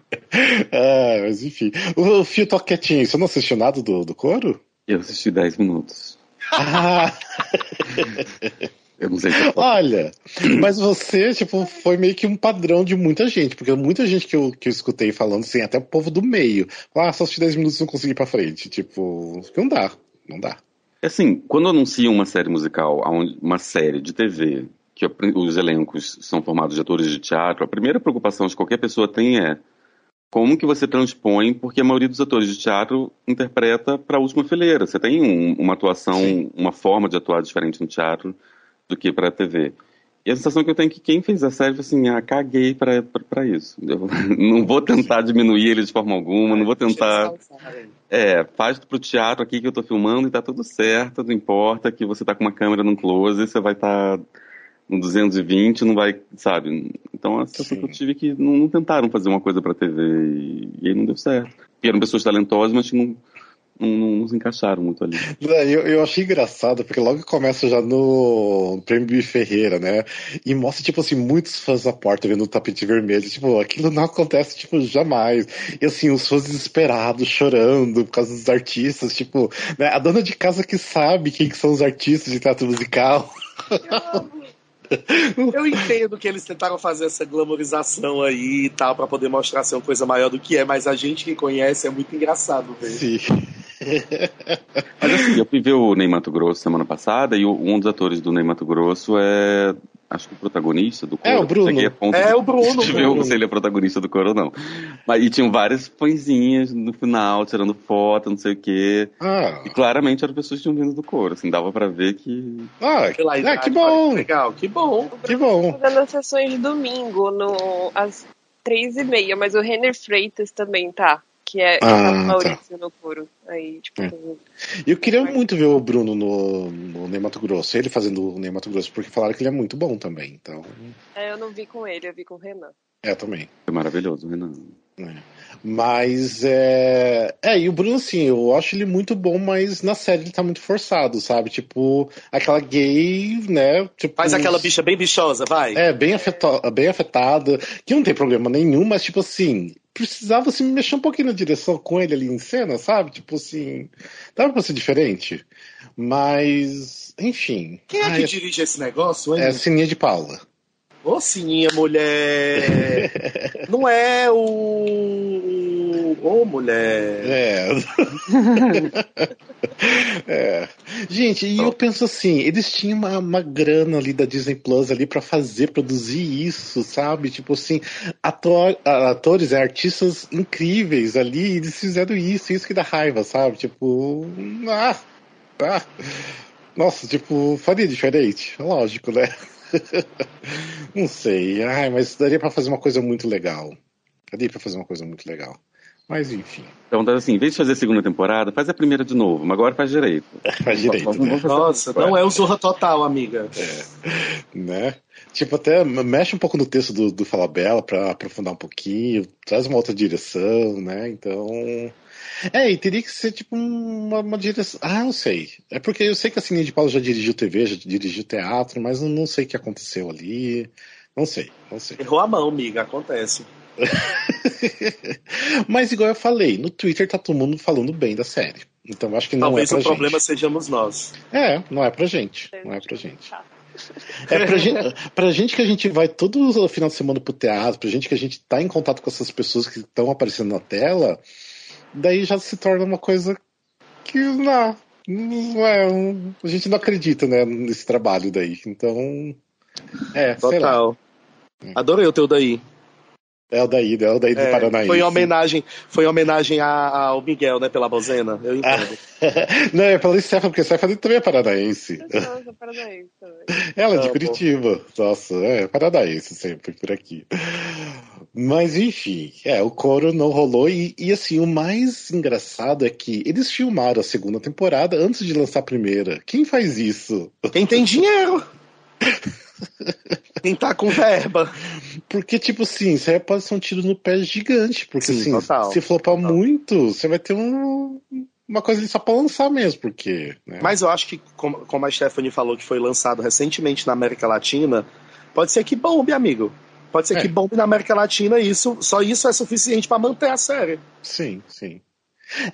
É, mas enfim. O, o Fio toca quietinho. Você não assistiu nada do, do coro? Eu assisti 10 minutos. Ah, *laughs* Eu não sei se eu olha, mas você, tipo, foi meio que um padrão de muita gente, porque muita gente que eu, que eu escutei falando, assim, até o povo do meio, ah, só assisti 10 minutos e não consegui ir pra frente. Tipo, não dá, não dá. Assim, quando anunciam uma série musical, uma série de TV, que o- os elencos são formados de atores de teatro, a primeira preocupação de qualquer pessoa tem é como que você transpõe, porque a maioria dos atores de teatro interpreta para a última fileira. Você tem um- uma atuação, Sim. uma forma de atuar diferente no teatro do que para a TV. E a sensação que eu tenho é que quem fez a série foi assim, ah, caguei para isso. Eu *laughs* não vou tentar diminuir ele de forma alguma, não vou tentar é, faz pro teatro aqui que eu tô filmando e tá tudo certo, não importa que você tá com uma câmera num close, você vai estar tá no 220, não vai, sabe? Então a sensação Sim. que eu tive é que não, não tentaram fazer uma coisa pra TV e, e aí não deu certo. E eram pessoas talentosas, mas que não, não, não, não se encaixaram muito ali. Eu, eu achei engraçado, porque logo começa já no Prêmio Ferreira, né? E mostra, tipo assim, muitos fãs na porta vendo o tapete vermelho. Tipo, aquilo não acontece, tipo, jamais. E assim, os fãs desesperados, chorando por causa dos artistas, tipo, né? A dona de casa que sabe quem que são os artistas de teatro musical. *laughs* Eu entendo que eles tentaram fazer essa glamorização aí e tal, pra poder mostrar ser uma coisa maior do que é, mas a gente que conhece é muito engraçado ver. Sim. Mas assim, eu fui ver o Ney Mato Grosso semana passada e um dos atores do Ney Mato Grosso é. Acho que o protagonista do coro. É, o Bruno. Cheguei a ponto É de- o Bruno, de ver Bruno. se ele é protagonista do coro ou não. Mas, e tinham várias pãezinhas no final, tirando foto, não sei o quê. Ah, E claramente eram pessoas que tinham vindo do coro, assim, dava pra ver que. ah, Pela ah, idade, que bom, Legal, que bom. que bom. Fazendo as sessões de domingo, no, às três e meia, mas o Renner Freitas também tá. Que é Ah, tá tá. o Maurício no coro. Aí, tipo, É. Eu queria muito ver o Bruno no, no Ney Mato Grosso, ele fazendo o Ney Mato Grosso, porque falaram que ele é muito bom também. Então, é, eu não vi com ele, eu vi com o Renan. é também. Foi maravilhoso, Renan. Mas é. É, e o Bruno, assim, eu acho ele muito bom, mas na série ele tá muito forçado, sabe? Tipo, aquela gay, né? Tipo, Faz aquela bicha bem bichosa, vai. É, bem, afeto... bem afetada, que não tem problema nenhum, mas tipo assim, precisava assim, mexer um pouquinho na direção com ele ali em cena, sabe? Tipo assim, dava pra ser diferente. Mas, enfim. Quem é Ai, que dirige esse negócio, hein? é Sininha de Paula. Ô, sininha, mulher! Não é o. Ô, mulher! É. *laughs* É. Gente, e eu penso assim, eles tinham uma, uma grana ali da Disney Plus ali para fazer, produzir isso, sabe? Tipo assim, ator, atores, é, artistas incríveis ali, eles fizeram isso, isso que dá raiva, sabe? Tipo, ah, ah. Nossa, tipo, faria diferente, lógico, né? *laughs* Não sei, ai, mas daria para fazer uma coisa muito legal. Daria para fazer uma coisa muito legal. Mas enfim. Então, assim, em vez de fazer a segunda temporada, faz a primeira de novo, mas agora faz direito. *laughs* faz direito. Né? Nossa, não é o Zorra Total, amiga. É. Né? Tipo, até mexe um pouco no texto do, do Falabella para aprofundar um pouquinho, traz uma outra direção, né? Então. É, e teria que ser tipo uma, uma direção. Ah, não sei. É porque eu sei que a Cine de Paulo já dirigiu TV, já dirigiu teatro, mas não, não sei o que aconteceu ali. Não sei, não sei. Errou a mão, amiga, acontece. *laughs* Mas igual eu falei, no Twitter tá todo mundo falando bem da série. Então acho que não Talvez é pra o problema sejamos nós. É, não é pra gente. Não é pra gente. É pra gente, pra gente que a gente vai todo final de semana pro teatro, pra gente que a gente tá em contato com essas pessoas que estão aparecendo na tela, daí já se torna uma coisa que não, não é, a gente não acredita né, nesse trabalho daí. Então, é, Total. Adorei o teu daí. É o daí, é o daí do é, Paranaense. Foi em homenagem, foi em homenagem ao Miguel, né, pela bozena. Eu entendo. *laughs* não, é pela Stephanie, porque a Stephanie também é paranaense. Eu sou paranaense também. *laughs* Ela é de Curitiba. Nossa, é paranaense sempre por aqui. Mas enfim, é, o coro não rolou e, e assim, o mais engraçado é que eles filmaram a segunda temporada antes de lançar a primeira. Quem faz isso? Quem tem dinheiro. *laughs* *laughs* Quem tá com verba. Porque, tipo assim, isso aí pode ser um tiro no pé gigante. Porque, Sim, assim, total, se flopar total. muito, você vai ter um, uma coisa só pra lançar mesmo, porque. Né? Mas eu acho que, como, a Stephanie falou que foi lançado recentemente na América Latina, pode ser que bombe, amigo. Pode ser é. que bombe na América Latina isso, só isso é suficiente para manter a série. Sim, sim.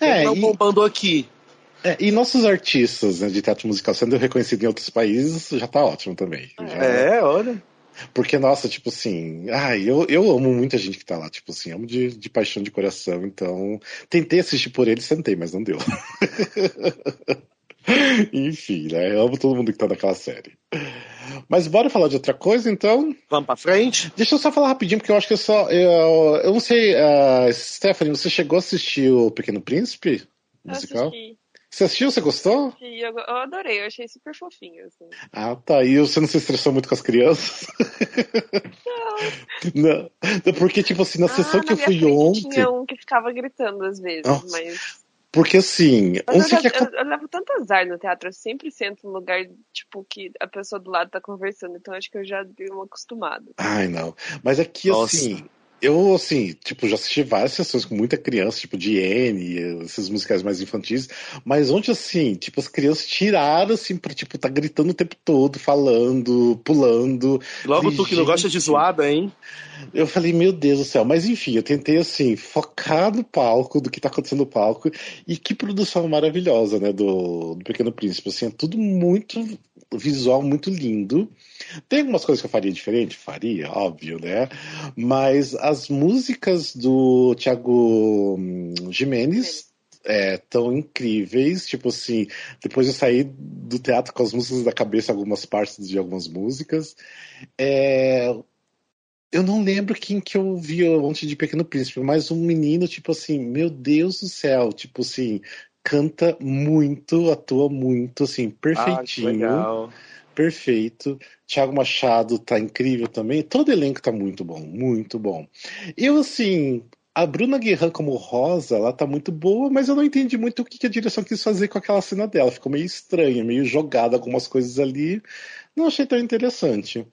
É, não e... bombando aqui. É, e nossos artistas né, de teatro musical sendo reconhecidos em outros países já tá ótimo também. Já... É, olha. Porque, nossa, tipo assim, ai, eu, eu amo muita gente que tá lá, tipo assim, amo de, de paixão de coração, então tentei assistir por ele, sentei, mas não deu. *laughs* Enfim, né? Eu amo todo mundo que tá naquela série. Mas bora falar de outra coisa, então? Vamos pra frente? Deixa eu só falar rapidinho, porque eu acho que eu só. Eu, eu não sei, uh, Stephanie, você chegou a assistir o Pequeno Príncipe? Musical? Assisti. Você assistiu? Você gostou? Eu, eu adorei, eu achei super fofinho. Assim. Ah, tá. E você não se estressou muito com as crianças? Não. não. Porque, tipo assim, na ah, sessão que eu fui ontem. Tinha um que ficava gritando às vezes, Nossa. mas. Porque assim. Mas eu, já, que... eu, eu, levo tanto azar no teatro, eu sempre sento num lugar, tipo, que a pessoa do lado tá conversando, então acho que eu já dei uma acostumada. Ai, não. Mas aqui, Nossa. assim, eu, assim, tipo, já assisti várias sessões com muita criança, tipo, de N, esses musicais mais infantis, mas onde, assim, tipo, as crianças tiraram, assim, pra, tipo, tá gritando o tempo todo, falando, pulando. Logo tu que não gosta de zoada, hein? Eu falei, meu Deus do céu, mas enfim, eu tentei, assim, focar no palco, do que tá acontecendo no palco, e que produção maravilhosa, né, do, do Pequeno Príncipe, assim, é tudo muito visual, muito lindo. Tem algumas coisas que eu faria diferente? Faria, óbvio, né? Mas as músicas do Thiago hum, Jimenez é, tão incríveis. Tipo assim, depois eu saí do teatro com as músicas da cabeça, algumas partes de algumas músicas. É, eu não lembro quem que eu vi ontem de Pequeno Príncipe, mas um menino, tipo assim, meu Deus do céu, tipo assim, canta muito, atua muito, assim, perfeitinho. Ah, perfeito. Thiago Machado tá incrível também. Todo elenco tá muito bom, muito bom. Eu, assim, a Bruna Guerra como Rosa, ela tá muito boa, mas eu não entendi muito o que a direção quis fazer com aquela cena dela. Ficou meio estranha, meio jogada algumas coisas ali. Não achei tão interessante.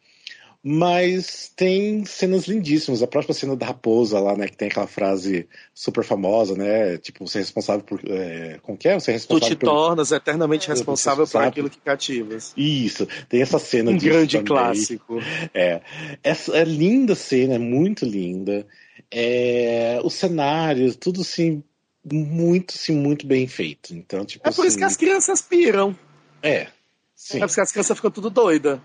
Mas tem cenas lindíssimas. A própria cena da raposa lá, né? Que tem aquela frase super famosa, né? Tipo, você é responsável por. É, como que é? Você é responsável Tu te por... tornas eternamente responsável por aquilo que cativas. Isso. Tem essa cena Um grande também. clássico. É. Essa, é linda cena, é muito linda. É, o cenário, tudo assim, muito, assim, muito bem feito. Então, tipo, é por assim... isso que as crianças piram. É. Sim. É porque as crianças ficam tudo doidas.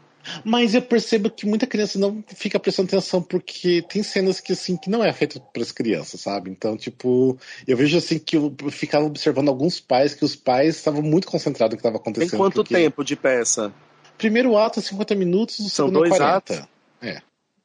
Mas eu percebo que muita criança não fica prestando atenção porque tem cenas que assim que não é feito para as crianças, sabe? Então, tipo, eu vejo assim que eu ficava observando alguns pais que os pais estavam muito concentrados no que estava acontecendo. Tem quanto porque... tempo de peça? Primeiro ato 50 minutos, o São dois 40. atos.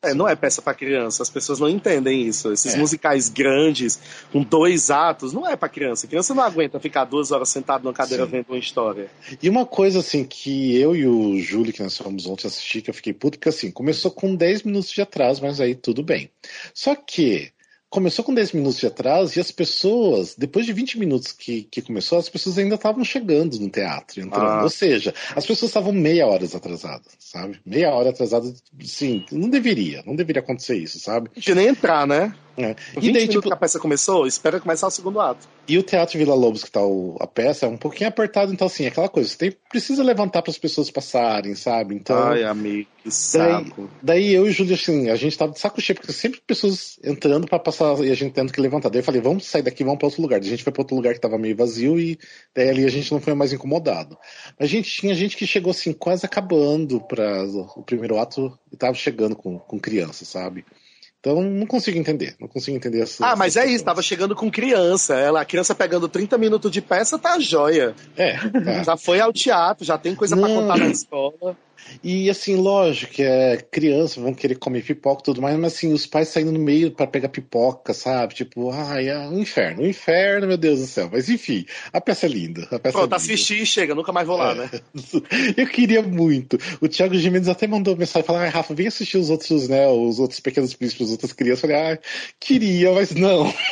É. Não é peça para criança, as pessoas não entendem isso. Esses é. musicais grandes, com dois atos, não é para criança. A criança não aguenta ficar duas horas sentado numa cadeira Sim. vendo uma história. E uma coisa, assim, que eu e o Júlio, que nós fomos ontem assistir, que eu fiquei puto, porque assim, começou com 10 minutos de atraso, mas aí tudo bem. Só que começou com 10 minutos de atraso e as pessoas, depois de 20 minutos que, que começou, as pessoas ainda estavam chegando no teatro, entrando. Ah. Ou seja, as pessoas estavam meia hora atrasadas, sabe? Meia hora atrasada, sim, não deveria, não deveria acontecer isso, sabe? De nem entrar, né? É. E daí, tipo, que a peça começou, espera começar o segundo ato. E o Teatro Vila Lobos, que tá o, a peça, é um pouquinho apertado, então assim, aquela coisa, você tem, precisa levantar para as pessoas passarem, sabe? Então, Ai, amigo, que saco. Daí, daí eu e o Júlio, assim, a gente tava de saco cheio, porque sempre pessoas entrando para passar e a gente tendo que levantar. Daí eu falei, vamos sair daqui, vamos para outro lugar. Daí a gente foi para outro lugar que tava meio vazio e daí ali a gente não foi mais incomodado. A gente tinha gente que chegou assim, quase acabando para o primeiro ato e tava chegando com, com criança, sabe? Então não consigo entender, não consigo entender essa. Ah, mas é isso, tava chegando com criança. Ela, a criança pegando 30 minutos de peça, tá joia. É. Tá. Já foi ao teatro, já tem coisa para contar na escola. E assim, lógico que é criança, vão querer comer pipoca e tudo mais, mas assim, os pais saindo no meio para pegar pipoca, sabe? Tipo, ai, é um inferno, um inferno, meu Deus do céu. Mas enfim, a peça é linda. A peça Pronto, é assisti e chega, nunca mais vou lá, é. né? *laughs* Eu queria muito. O Thiago Gimenez até mandou mensagem falar, ai, Rafa, vem assistir os outros, né? Os outros pequenos príncipes, as outras crianças. Eu falei, ai, queria, mas não. *laughs*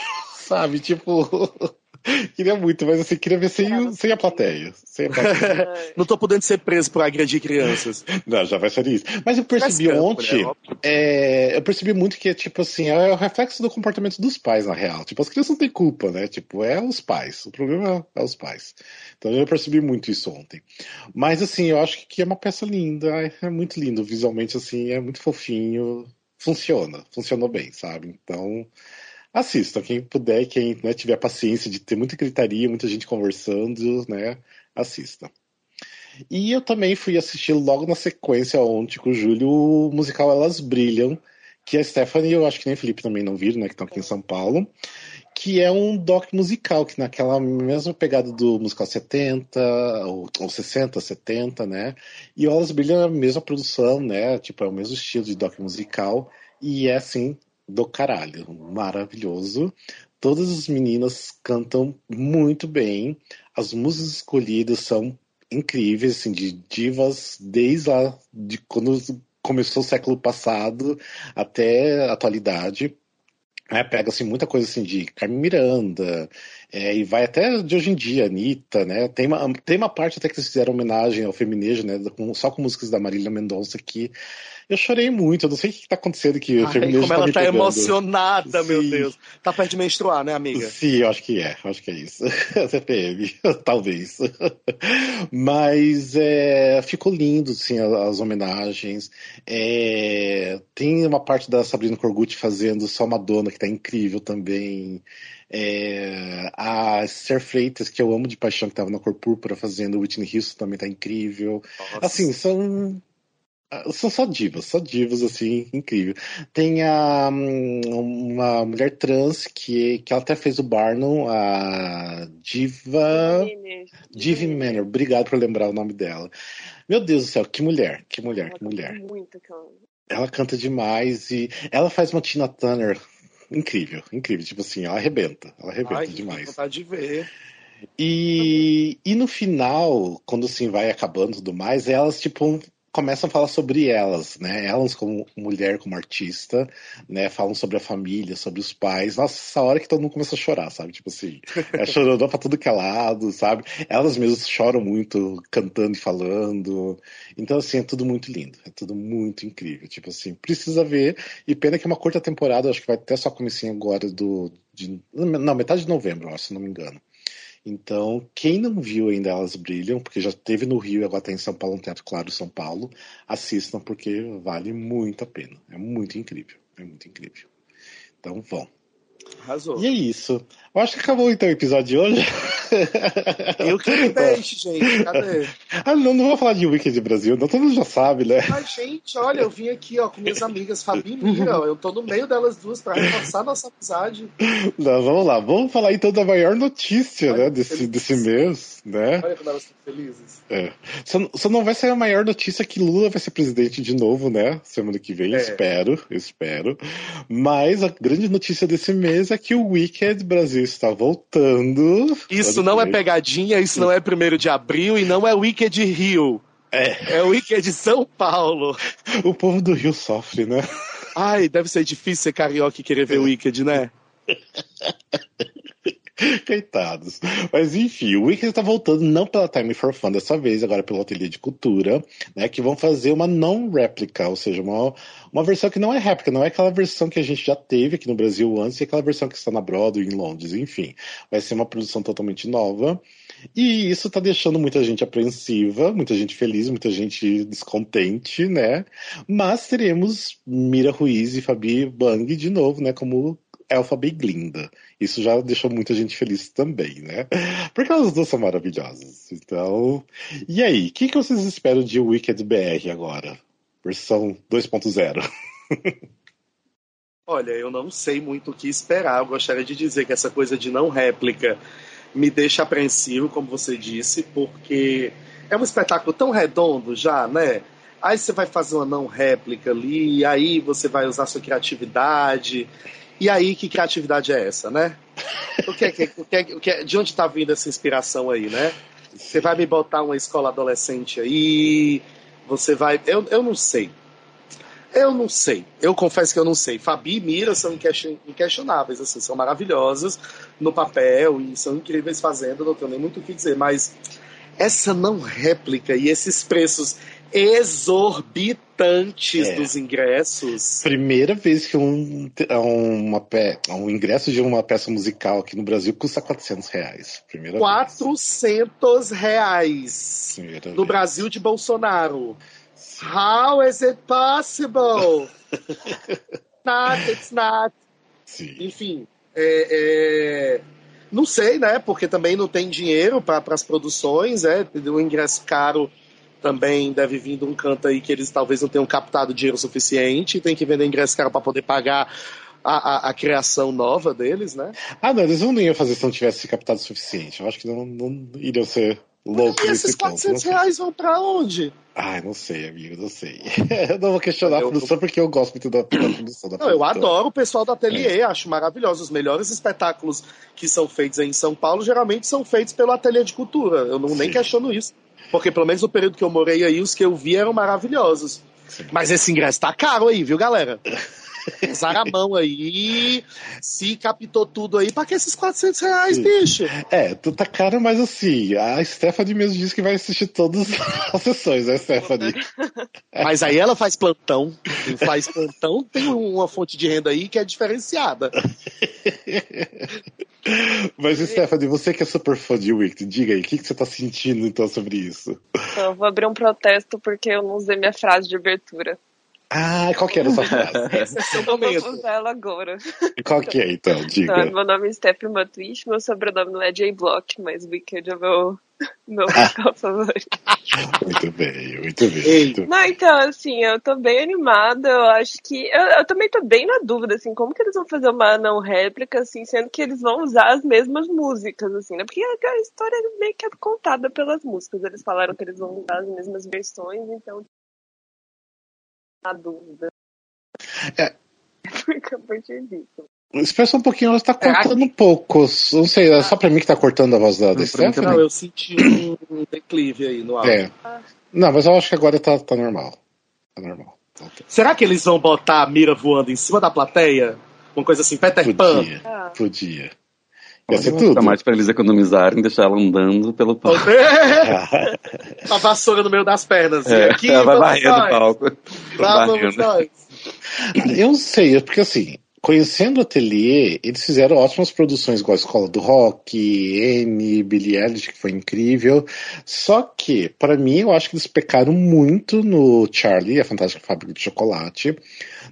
sabe, tipo. *laughs* *laughs* queria muito, mas assim, queria ver sem, sem a plateia. Sem a plateia. *laughs* não tô podendo ser preso por agredir crianças. *laughs* Não, já vai ser isso. Mas eu percebi mas ontem, é, eu percebi muito que, tipo assim, é o reflexo do comportamento dos pais, na real. Tipo, as crianças não têm culpa, né? Tipo, é os pais. O problema é os pais. Então eu percebi muito isso ontem. Mas assim, eu acho que é uma peça linda, é muito lindo visualmente, assim, é muito fofinho. Funciona, funcionou bem, sabe? Então, assistam. Quem puder, quem né, tiver paciência de ter muita gritaria, muita gente conversando, né, assista. E eu também fui assistir logo na sequência ontem com o Júlio o musical Elas Brilham, que a Stephanie eu acho que nem o Felipe também não viram, né, que estão aqui em São Paulo, que é um doc musical, que naquela mesma pegada do musical 70, ou, ou 60, 70, né, e Elas Brilham é a mesma produção, né, tipo, é o mesmo estilo de doc musical, e é, assim, do caralho, maravilhoso. Todas as meninas cantam muito bem. As músicas escolhidas são incríveis, assim, de divas desde lá de quando começou o século passado até a atualidade. É, pega assim, muita coisa assim de Carmen Miranda, é, e vai até de hoje em dia, Anitta, né? Tem uma, tem uma parte até que eles fizeram homenagem ao feminejo, né? Com, só com músicas da Marília Mendonça que eu chorei muito, eu não sei o que está acontecendo aqui. Ai, como tá ela tá emocionada, Sim. meu Deus. Tá perto de menstruar, né, amiga? Sim, eu acho que é, acho que é isso. *laughs* CPM, *laughs* talvez. Mas é, ficou lindo, sim, as, as homenagens. É, tem uma parte da Sabrina Corgucci fazendo só Madonna, que tá incrível também. É, a Ser Freitas, que eu amo de paixão, que estava na Cor Púrpura fazendo Whitney Houston, também tá incrível. Nossa. Assim, são ah, são só divas, só divas, assim, incrível. Tem a, uma mulher trans que, que ela até fez o Barnum, a Diva. Diva Manor. Obrigado por lembrar o nome dela. Meu Deus do céu, que mulher, que mulher, ela que mulher. Muito, ela canta demais e ela faz uma Tina Turner incrível, incrível. Tipo assim, ela arrebenta, ela arrebenta Ai, demais. vontade de ver. E, e no final, quando assim vai acabando e tudo mais, elas, tipo, começam a falar sobre elas, né? Elas como mulher, como artista, né? Falam sobre a família, sobre os pais. Nossa, essa hora que todo mundo começa a chorar, sabe? Tipo assim, é chorando pra tudo que é lado, sabe? Elas mesmas choram muito, cantando e falando. Então, assim, é tudo muito lindo. É tudo muito incrível. Tipo assim, precisa ver. E pena que é uma curta temporada, acho que vai até só comecinho agora do... De, não, metade de novembro, acho, se não me engano. Então, quem não viu ainda Elas Brilham, porque já teve no Rio e agora está em São Paulo, no Teatro Claro São Paulo, assistam porque vale muito a pena. É muito incrível. É muito incrível. Então, vão. Arrasou. E é isso. Eu acho que acabou então o episódio de hoje. Eu queria *laughs* peixe, gente. Cadê? Ah, não, não vou falar de Wicked Brasil, não, todo mundo já sabe, né? Mas, gente, olha, eu vim aqui, ó, com minhas amigas Fabi e Mira, eu tô no meio delas duas pra reforçar nossa amizade. Não, vamos lá, vamos falar então da maior notícia, olha, né, desse, desse mês, né? Olha como elas estão felizes. É. Só, só, não vai ser a maior notícia que Lula vai ser presidente de novo, né? Semana que vem, é. espero, espero. Mas a grande notícia desse mês é que o Wicked Brasil está voltando. Isso não é pegadinha, isso não é primeiro de abril e não é Wicked Rio. É. É Wicked São Paulo. O povo do Rio sofre, né? Ai, deve ser difícil ser carioca e querer ver é. Wicked, né? *laughs* *laughs* Coitados. Mas enfim, o Wicked está voltando não pela Time for Fun dessa vez, agora pelo Ateliê de Cultura, né? Que vão fazer uma não réplica, ou seja, uma, uma versão que não é réplica, não é aquela versão que a gente já teve aqui no Brasil antes e aquela versão que está na Broadway em Londres, enfim. Vai ser uma produção totalmente nova. E isso está deixando muita gente apreensiva, muita gente feliz, muita gente descontente, né? Mas teremos Mira Ruiz e Fabi Bang de novo, né? Como Elphaba e Glinda. Isso já deixou muita gente feliz também, né? Porque elas duas são maravilhosas. Então. E aí, o que, que vocês esperam de Wicked BR agora? Versão 2.0. *laughs* Olha, eu não sei muito o que esperar. Eu gostaria de dizer que essa coisa de não réplica me deixa apreensivo, como você disse, porque é um espetáculo tão redondo já, né? Aí você vai fazer uma não réplica ali, aí você vai usar sua criatividade. E aí, que criatividade é essa, né? O que é, o que é, o que é, de onde está vindo essa inspiração aí, né? Você vai me botar uma escola adolescente aí, você vai. Eu, eu não sei. Eu não sei. Eu confesso que eu não sei. Fabi e Mira são inquestionáveis, assim, são maravilhosas no papel e são incríveis fazendo, não tenho nem muito o que dizer, mas essa não réplica e esses preços exorbitantes é. dos ingressos. Primeira vez que um, uma pe... um ingresso de uma peça musical aqui no Brasil custa 400 reais. Primeira 400 vez. reais. Primeira no vez. Brasil de Bolsonaro. Sim. How is it possible? *laughs* not, it's not. Sim. Enfim, é, é... não sei, né? Porque também não tem dinheiro para as produções, é o ingresso caro também deve vir de um canto aí que eles talvez não tenham captado dinheiro suficiente, tem que vender ingresso caro para poder pagar a, a, a, criação nova deles, né? Ah, não, eles não iam fazer se não tivesse captado o suficiente. Eu acho que não, não iriam ser loucos. E esses 400 ponto, reais vão para onde? Ai, não sei, amigo, não sei. *laughs* eu não vou questionar eu, a produção porque eu gosto muito da, da produção. Da não, eu adoro o pessoal do Ateliê, é. acho maravilhoso. Os melhores espetáculos que são feitos aí em São Paulo geralmente são feitos pelo Ateliê de Cultura. Eu não, nem questiono isso. Porque pelo menos no período que eu morei aí, os que eu vi eram maravilhosos. Sim. Mas esse ingresso tá caro aí, viu, galera? *laughs* Usaram a mão aí, se captou tudo aí, pra que esses 400 reais, bicho? É, tu tá caro, mas assim, a Stephanie mesmo disse que vai assistir todas as sessões, né, Stephanie? *laughs* Mas aí ela faz plantão, faz plantão, tem uma fonte de renda aí que é diferenciada. *laughs* Mas, Stephanie, você que é super fã de Wicked, diga aí, o que, que você tá sentindo então sobre isso? Eu vou abrir um protesto porque eu não usei minha frase de abertura. Ah, qual que era essa frase? *laughs* eu vou usar ela agora. Qual que é, então? Diga. Então, meu nome é Stephanie Matwish, meu sobrenome não é J-Block, mas Wicked é meu *laughs* favorito. Muito bem, muito bem. Muito Não, então, assim, eu tô bem animada. Eu acho que. Eu, eu, também tô bem na dúvida, assim, como que eles vão fazer uma não réplica, assim, sendo que eles vão usar as mesmas músicas, assim, né? Porque a história meio que é contada pelas músicas. Eles falaram que eles vão usar as mesmas versões, então. Na dúvida. É. Porque a partir disso. Espera um pouquinho, ela está cortando um pouco. Não sei, é só pra mim que tá cortando a voz da, da Stephanie? Não, eu senti um declive aí no áudio. É. Não, mas eu acho que agora tá, tá normal. Tá normal. Okay. Será que eles vão botar a mira voando em cima da plateia? Uma coisa assim, Peter podia, Pan? Ah. Podia. Ia ser tudo. mais pra eles economizarem, deixar ela andando pelo palco. a *laughs* vassoura no meio das pernas. É, e aqui, ela vai varrendo o palco. Lá vamos nós. Eu sei, porque assim, Conhecendo o Atelier, eles fizeram ótimas produções, igual a Escola do Rock, N, Billie Eilish, que foi incrível. Só que, para mim, eu acho que eles pecaram muito no Charlie, a Fantástica Fábrica de Chocolate.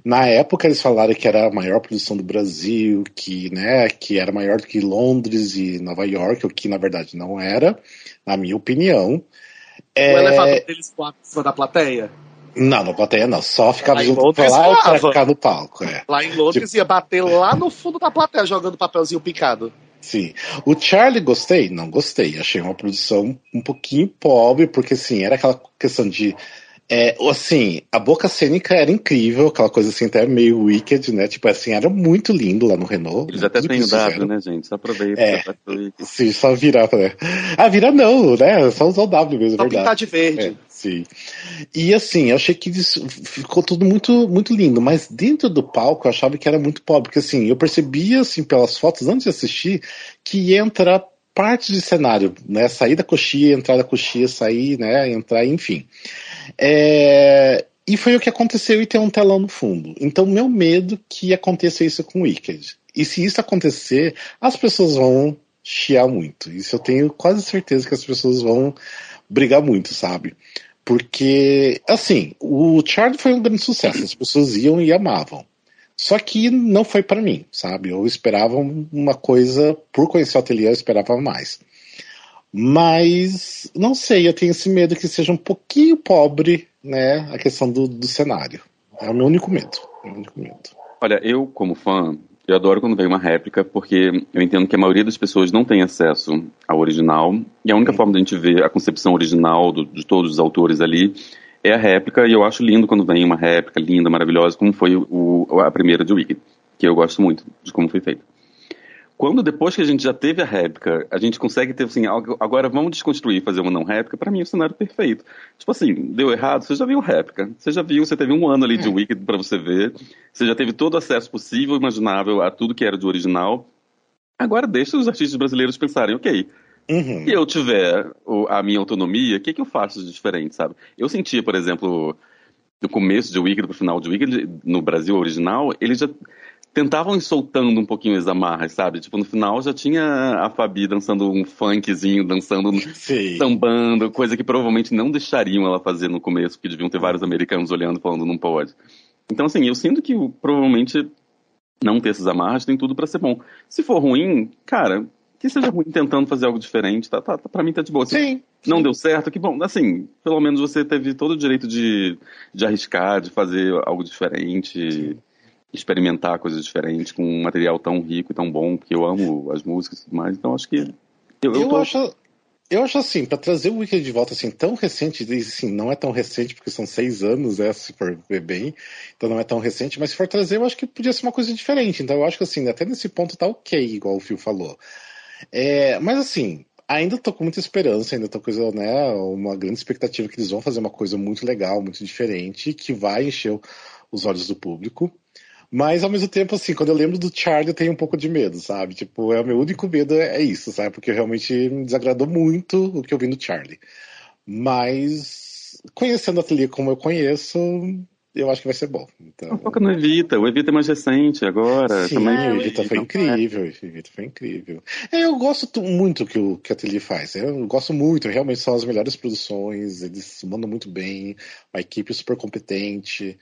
Na época, eles falaram que era a maior produção do Brasil, que, né, que era maior do que Londres e Nova York, o que na verdade não era, na minha opinião. O é... elevador deles quatro em cima da plateia? Não, na plateia não. Só ficava junto pra lá pra ficar no palco. É. Lá em Londres tipo... ia bater lá no fundo da plateia jogando papelzinho picado. Sim. O Charlie gostei? Não gostei. Achei uma produção um pouquinho pobre, porque assim, era aquela questão de É, assim, a boca cênica era incrível, aquela coisa assim, até meio wicked, né? Tipo assim, era muito lindo lá no Renault. Eles né? até têm o W, né, gente? Só aproveita. É, sim, só virar, né? Ah, virar não, né? Só usar o W mesmo, só verdade. pintar de verde. É, sim. E assim, eu achei que ficou tudo muito, muito lindo, mas dentro do palco eu achava que era muito pobre, porque assim, eu percebia, assim, pelas fotos antes de assistir, que ia entrar parte de cenário, né? Sair da coxia, entrar da coxia, sair, né? Entrar, enfim. É... E foi o que aconteceu e tem um telão no fundo. Então, meu medo que aconteça isso com o Wicked. E se isso acontecer, as pessoas vão chiar muito. Isso eu tenho quase certeza que as pessoas vão brigar muito, sabe? Porque, assim, o Charlie foi um grande sucesso. As pessoas iam e amavam. Só que não foi para mim, sabe? Eu esperava uma coisa, por conhecer o ateliê, eu esperava mais. Mas não sei, eu tenho esse medo que seja um pouquinho pobre, né, a questão do, do cenário. É o meu único medo. Meu único medo. Olha, eu como fã, eu adoro quando vem uma réplica, porque eu entendo que a maioria das pessoas não tem acesso ao original, e a única forma de a gente ver a concepção original do, de todos os autores ali é a réplica, e eu acho lindo quando vem uma réplica linda, maravilhosa, como foi o, a primeira de Wicked, que eu gosto muito de como foi feita. Quando depois que a gente já teve a réplica, a gente consegue ter assim, agora vamos desconstruir, fazer uma não réplica, para mim é o cenário perfeito. Tipo assim, deu errado, você já viu réplica, você já viu, você teve um ano ali de é. Wicked para você ver, você já teve todo o acesso possível, imaginável a tudo que era de original. Agora deixa os artistas brasileiros pensarem, ok, Uhum. Se eu tiver a minha autonomia, o que, que eu faço de diferente, sabe? Eu sentia, por exemplo, do começo de Wicked pro final de Wicked, no Brasil original, eles já tentavam ir soltando um pouquinho as amarras, sabe? Tipo, no final já tinha a Fabi dançando um funkzinho, dançando, Sim. sambando, coisa que provavelmente não deixariam ela fazer no começo, porque deviam ter vários americanos olhando falando não pode. Então, assim, eu sinto que provavelmente não ter essas amarras tem tudo para ser bom. Se for ruim, cara, que seja ruim tentando fazer algo diferente, tá, tá, tá, pra mim tá de boa. Sim. Não sim. deu certo, que bom. Assim, pelo menos você teve todo o direito de, de arriscar, de fazer algo diferente, sim. Experimentar coisas diferentes com um material tão rico e tão bom, porque eu amo as músicas e tudo mais. Então acho que. Eu, eu, eu tô... acho. Eu acho assim, para trazer o Wicked de volta assim, tão recente, assim, não é tão recente porque são seis anos, né, se for ver bem, então não é tão recente, mas se for trazer, eu acho que podia ser uma coisa diferente. Então eu acho que assim, até nesse ponto tá ok, igual o Phil falou. É, mas assim, ainda tô com muita esperança, ainda tô com né, uma grande expectativa que eles vão fazer uma coisa muito legal, muito diferente, que vai encher os olhos do público. Mas ao mesmo tempo, assim, quando eu lembro do Charlie, eu tenho um pouco de medo, sabe? Tipo, é o meu único medo é isso, sabe? Porque realmente me desagradou muito o que eu vi no Charlie. Mas conhecendo o ateliê como eu conheço, eu acho que vai ser bom. Então... Foca no Evita, o Evita é mais recente agora. Sim, também... o Evita foi incrível, o Evita foi incrível. É, eu gosto muito que o que a Ateliê faz, eu gosto muito, realmente são as melhores produções, eles mandam muito bem, uma equipe super competente.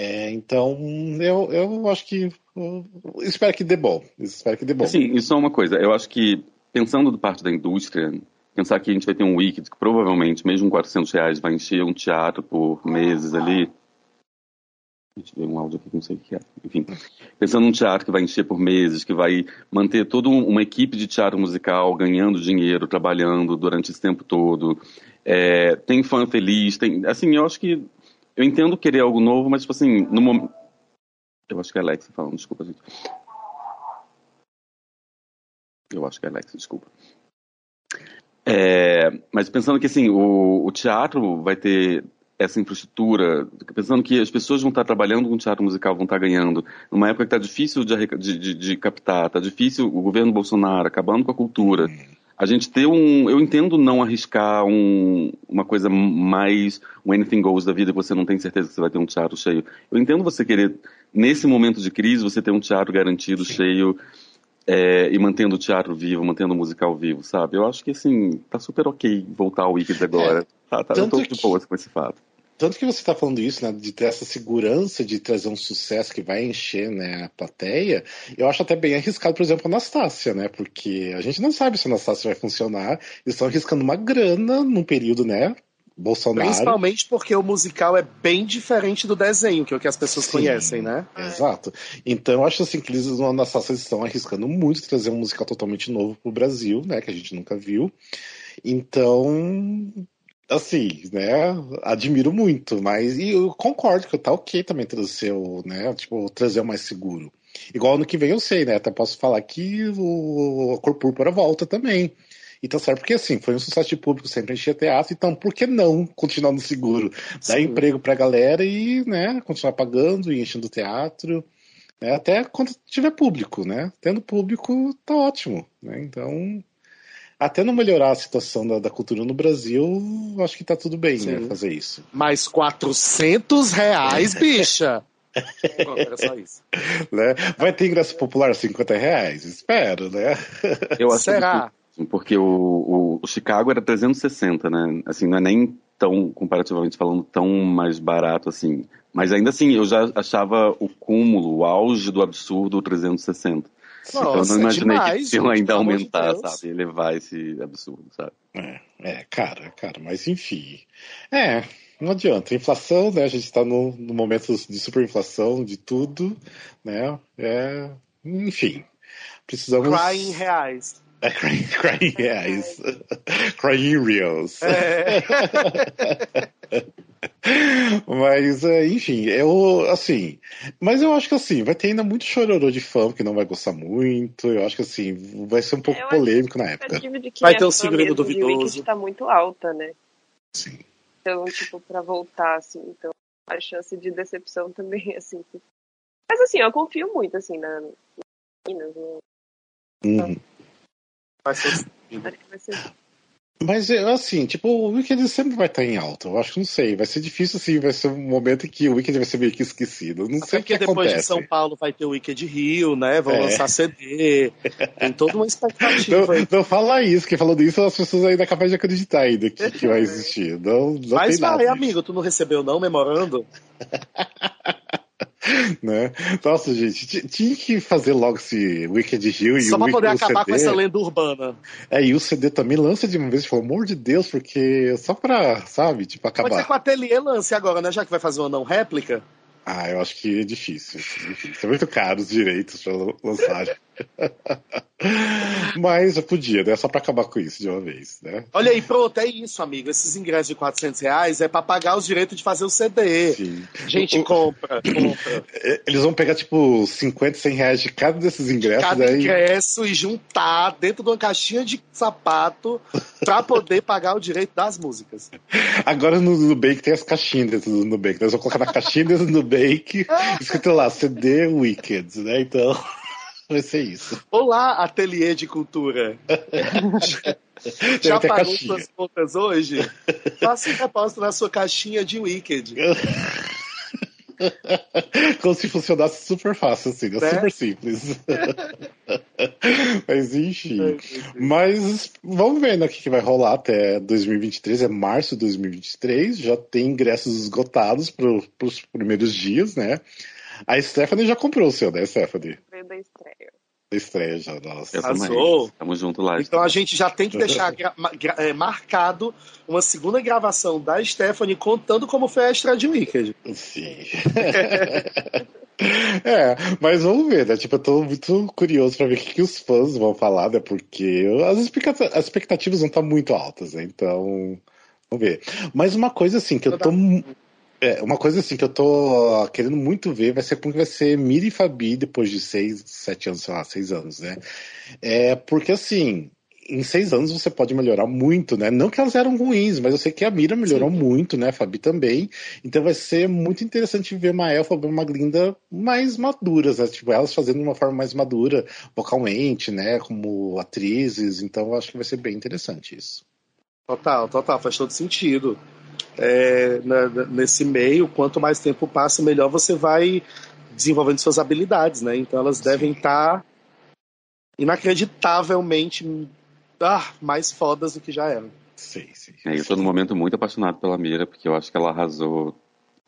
É, então, eu, eu acho que. Eu espero que dê bom. Espero que dê bom. Sim, isso é uma coisa. Eu acho que, pensando do parte da indústria, pensar que a gente vai ter um Wicked que provavelmente, mesmo com 400 reais, vai encher um teatro por meses ali a gente vê um áudio aqui que não sei o que é. Enfim, pensando num teatro que vai encher por meses, que vai manter toda uma equipe de teatro musical ganhando dinheiro, trabalhando durante esse tempo todo. É, tem fã feliz, tem. Assim, eu acho que. Eu entendo querer algo novo, mas, tipo assim, no momento. Eu acho que é Alexa falando, desculpa, gente. Eu acho que é Alexa, desculpa. É, mas pensando que assim, o, o teatro vai ter essa infraestrutura, pensando que as pessoas vão estar trabalhando com teatro musical, vão estar ganhando, numa época que está difícil de, de, de, captar, está difícil o governo Bolsonaro acabando com a cultura. A gente ter um. Eu entendo não arriscar um, uma coisa mais. um anything goes da vida, que você não tem certeza que você vai ter um teatro cheio. Eu entendo você querer, nesse momento de crise, você ter um teatro garantido, Sim. cheio. É, e mantendo o teatro vivo, mantendo o musical vivo, sabe? Eu acho que, assim, tá super ok voltar ao Wicked agora. É, tá, tá, eu tô de boas com esse fato. Tanto que você está falando isso, né, de ter essa segurança de trazer um sucesso que vai encher né, a plateia, eu acho até bem arriscado, por exemplo, a Anastácia, né? Porque a gente não sabe se a Anastácia vai funcionar. Eles estão arriscando uma grana num período, né? Bolsonaro. Principalmente porque o musical é bem diferente do desenho, que é o que as pessoas Sim, conhecem, né? Exato. Então eu acho assim que eles no Anastácia estão arriscando muito trazer um musical totalmente novo pro Brasil, né? Que a gente nunca viu. Então, assim, né, admiro muito, mas e eu concordo que tá ok também trazer o, né, tipo, trazer o mais seguro. Igual ano que vem eu sei, né, até posso falar que o a Cor Púrpura volta também. E tá certo, porque assim, foi um sucesso de público, sempre enchia teatro, então por que não continuar no seguro? Dar Sim. emprego pra galera e, né, continuar pagando e enchendo o teatro, né, até quando tiver público, né? Tendo público, tá ótimo, né? Então, até não melhorar a situação da, da cultura no Brasil, acho que tá tudo bem, né, fazer isso. Mas 400 reais, bicha! era só isso. *laughs* Né? Vai ter ingresso popular 50 reais? Espero, né? Eu acho Será? Que, porque o, o, o, Chicago era 360, né? Assim, não é nem tão, comparativamente falando, tão mais barato assim. Mas ainda assim, eu já achava o cúmulo, o auge do absurdo 360. Nossa, então eu não imaginei demais, que iam ainda aumentar, de sabe? Elevar esse absurdo, sabe? É, é, cara, cara, mas enfim. É, não adianta. Inflação, né? A gente está no, no momento de superinflação de tudo, né? É, enfim. Precisamos. Crying reais. É, crying, crying reais. crying reals. É. Mas, é, enfim, eu, assim, mas eu acho que, assim, vai ter ainda muito chororô de fã que não vai gostar muito, eu acho que, assim, vai ser um pouco é, polêmico na época. Vai ter um segredo duvidoso. tá muito alta, né? Sim. Então, tipo, pra voltar, assim, então, a chance de decepção também, *laughs* assim. Mas, assim, eu confio muito, assim, na meninas, no... Uhum. Vai ser... Vai mas, assim, tipo, o Wicked sempre vai estar em alta. Eu acho que não sei. Vai ser difícil, assim, vai ser um momento em que o Wicked vai ser meio que esquecido. Não Até sei o que depois acontece. de São Paulo vai ter o Wicked Rio, né? Vão é. lançar CD. Tem toda uma expectativa. Não, não fala isso, que falando isso, as pessoas ainda é capazes de acreditar ainda que, que vai existir. Não, não Mas vai, amigo, tu não recebeu não, memorando? *laughs* *laughs* né? Nossa, gente, tinha que fazer logo esse Wicked Hill e Só o pra poder acabar CD. com essa lenda urbana. É, e o CD também lança de uma vez, pelo amor de Deus, porque só pra, sabe, tipo, acabar. Pode ser que o Ateliê lance agora, né? Já que vai fazer uma não réplica. Ah, eu acho que é difícil. É difícil. É muito caro os direitos para lançar. *laughs* Mas eu podia, né? Só para acabar com isso de uma vez, né? Olha aí, pronto, é isso, amigo. Esses ingressos de 400 reais é para pagar os direitos de fazer o CD. Sim. Gente, o, compra, *coughs* compra. Eles vão pegar, tipo, 50, 100 reais de cada desses ingressos. Cada daí... ingresso e juntar dentro de uma caixinha de sapato para poder pagar o direito das músicas. Agora no Nubank tem as caixinhas dentro do Nubank. Nós vamos colocar na caixinha dentro do Nubank *laughs* escrito lá, CD Wicked, né? Então, vai ser isso. Olá, ateliê de cultura. *laughs* Já pagou suas contas hoje? Faça um depósito na sua caixinha de Wicked. *laughs* Como se funcionasse super fácil, assim, né? super simples. *laughs* Mas enfim. Mas vamos ver né, o que vai rolar até 2023, é março de 2023. Já tem ingressos esgotados para os primeiros dias, né? A Stephanie já comprou o seu, né, Stephanie? Foi da estreia estreia já, nossa. Arrasou. Tamo junto lá. Então a gente já tem que deixar *laughs* é, marcado uma segunda gravação da Stephanie contando como foi a estreia de Wicked. Sim. *laughs* É, mas vamos ver, né? Tipo, eu tô muito curioso pra ver o que, que os fãs vão falar, né? Porque as expectativas vão estar muito altas, né? Então, vamos ver. Mas uma coisa assim que eu tô. É, uma coisa assim que eu tô querendo muito ver vai ser como vai ser Miri e Fabi depois de seis, sete anos, sei lá, seis anos, né? É, porque assim, em seis anos você pode melhorar muito, né? Não que elas eram ruins, mas eu sei que a Mira melhorou Sim. muito, né? A Fabi também. Então vai ser muito interessante ver uma Elfa e uma Glinda mais maduras, né? Tipo, elas fazendo de uma forma mais madura, vocalmente, né? Como atrizes. Então eu acho que vai ser bem interessante isso. Total, total, faz todo sentido é, na, nesse meio, quanto mais tempo passa, melhor você vai desenvolvendo suas habilidades, né? Então elas devem estar tá inacreditavelmente ah, mais fodas do que já eram. Sim, sim. É, eu estou num momento muito apaixonado pela Mira, porque eu acho que ela arrasou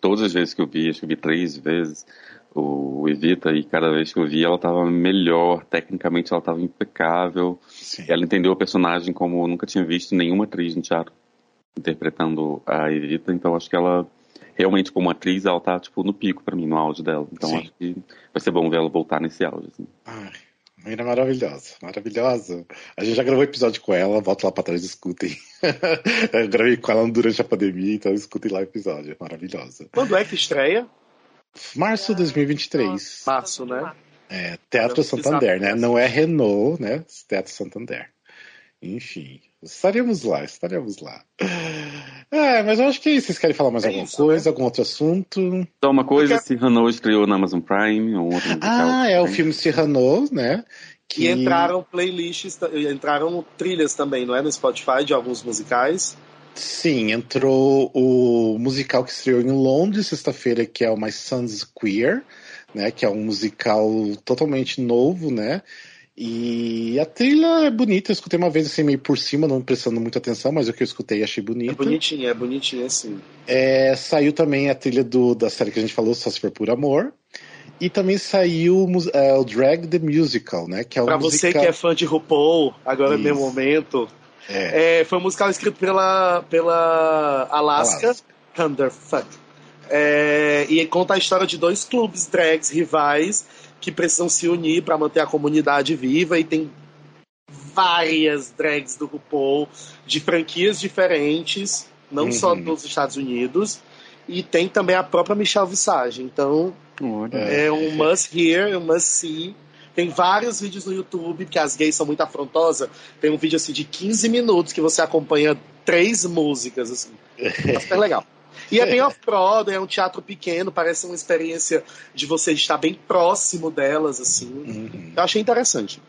todas as vezes que eu vi, acho que eu vi três vezes o Evita, e cada vez que eu vi ela estava melhor, tecnicamente ela estava impecável. Sim. Ela entendeu o personagem como eu nunca tinha visto nenhuma atriz no teatro interpretando a Evita, então acho que ela realmente como atriz ela tá tipo no pico para mim, no auge dela. Então Sim. acho que vai ser bom ver ela voltar nesse auge assim. Ai, Menina maravilhosa, maravilhosa. A gente já gravou episódio com ela, volta lá pra trás e escutem. *laughs* Eu gravei com ela durante a pandemia, então escutem lá o episódio. Maravilhosa. Quando é que estreia? Março de 2023. Março, né? É, Teatro Santander, né? Não é Renault, né? Teatro Santander. Enfim, estaremos lá, estaremos lá. É, mas eu acho que vocês querem falar mais é alguma isso, coisa, né? algum outro assunto? Só uma coisa, Porque... Cyrano estreou na Amazon Prime, um outro Ah, é o filme Cyrano, né? Que... E entraram playlists, entraram trilhas também, não é? No Spotify de alguns musicais. Sim, entrou o musical que estreou em Londres sexta-feira, que é o My Son's Queer, né? Que é um musical totalmente novo, né? E a trilha é bonita, eu escutei uma vez assim meio por cima, não prestando muita atenção, mas o que eu escutei achei bonito. É bonitinha, é bonitinha sim. É, saiu também a trilha do, da série que a gente falou, Só Se For Por Amor. E também saiu é, o Drag the Musical, né? Que é pra musical... você que é fã de RuPaul, agora Isso. é meu momento. É. É, foi um musical escrito pela, pela Alaska, Alaska. Thunderfuck. É, e conta a história de dois clubes drags rivais que precisam se unir para manter a comunidade viva e tem várias drags do RuPaul de franquias diferentes, não uhum. só dos Estados Unidos, e tem também a própria Michelle Visage. Então, é um must hear, um must see. Tem vários vídeos no YouTube, porque as gays são muito afrontosas. Tem um vídeo assim de 15 minutos que você acompanha três músicas, assim. É *laughs* super legal. E é bem off-Broadway, é um teatro pequeno, parece uma experiência de você estar bem próximo delas, assim. Uhum. Eu achei interessante.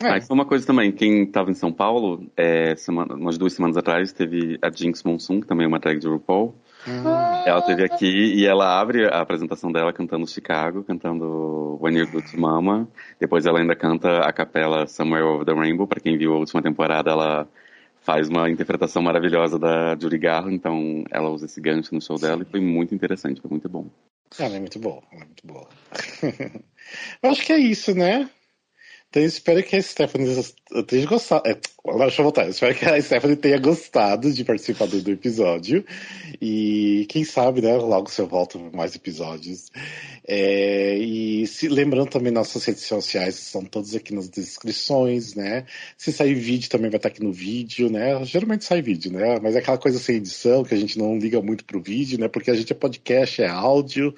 É. Ah, foi uma coisa também, quem estava em São Paulo, é, semana, umas duas semanas atrás, teve a Jinx Monsoon, que também é uma drag de RuPaul. Uhum. Ela teve aqui e ela abre a apresentação dela cantando Chicago, cantando When You're Good to Mama. Depois ela ainda canta a capela Somewhere Over the Rainbow. Para quem viu a última temporada, ela faz uma interpretação maravilhosa da Judy Garland, então ela usa esse gancho no show dela e foi muito interessante, foi muito bom. Ela é muito boa, ela é muito boa. *laughs* acho que é isso, né? Então eu espero que a Stephanie tenha gostado. É, agora deixa eu voltar. Eu espero que a Stephanie tenha gostado de participar do, do episódio. E quem sabe, né? Logo se eu volto mais episódios. É, e se, lembrando também, nossas redes sociais estão todas aqui nas descrições, né? Se sair vídeo também vai estar aqui no vídeo, né? Geralmente sai vídeo, né? Mas é aquela coisa sem edição, que a gente não liga muito pro vídeo, né? Porque a gente é podcast, é áudio,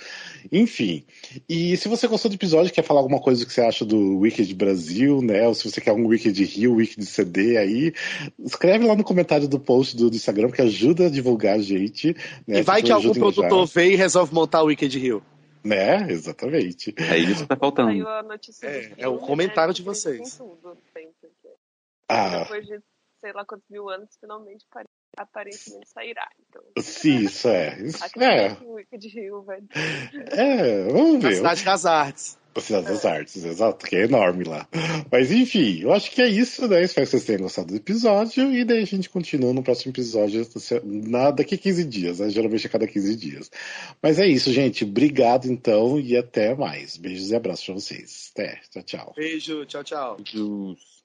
enfim. E se você gostou do episódio, quer falar alguma coisa que você acha do Wicked Brasil, né? Ou se você quer um Wicked Rio, Wicked CD aí, escreve lá no comentário do post do, do Instagram, que ajuda a divulgar a gente. Né? E vai que algum produtor vê e resolve montar o Wicked Rio. Né, exatamente. É isso que tá faltando. É, é, o comentário de vocês. Tudo, ah. Depois de sei lá quantos mil anos, finalmente aparentemente sairá. Então, Sim, isso é. Isso é. Wicked Rio vai. É, vamos ver. A cidade das artes. A Cidade das Artes, exato, que é enorme lá. Mas enfim, eu acho que é isso, né? Espero que vocês tenham gostado do episódio e daí a gente continua no próximo episódio na, daqui a 15 dias, né? Geralmente a cada 15 dias. Mas é isso, gente. Obrigado então e até mais. Beijos e abraços pra vocês. Até. Tchau, tchau. Beijo, tchau, tchau. Beijos.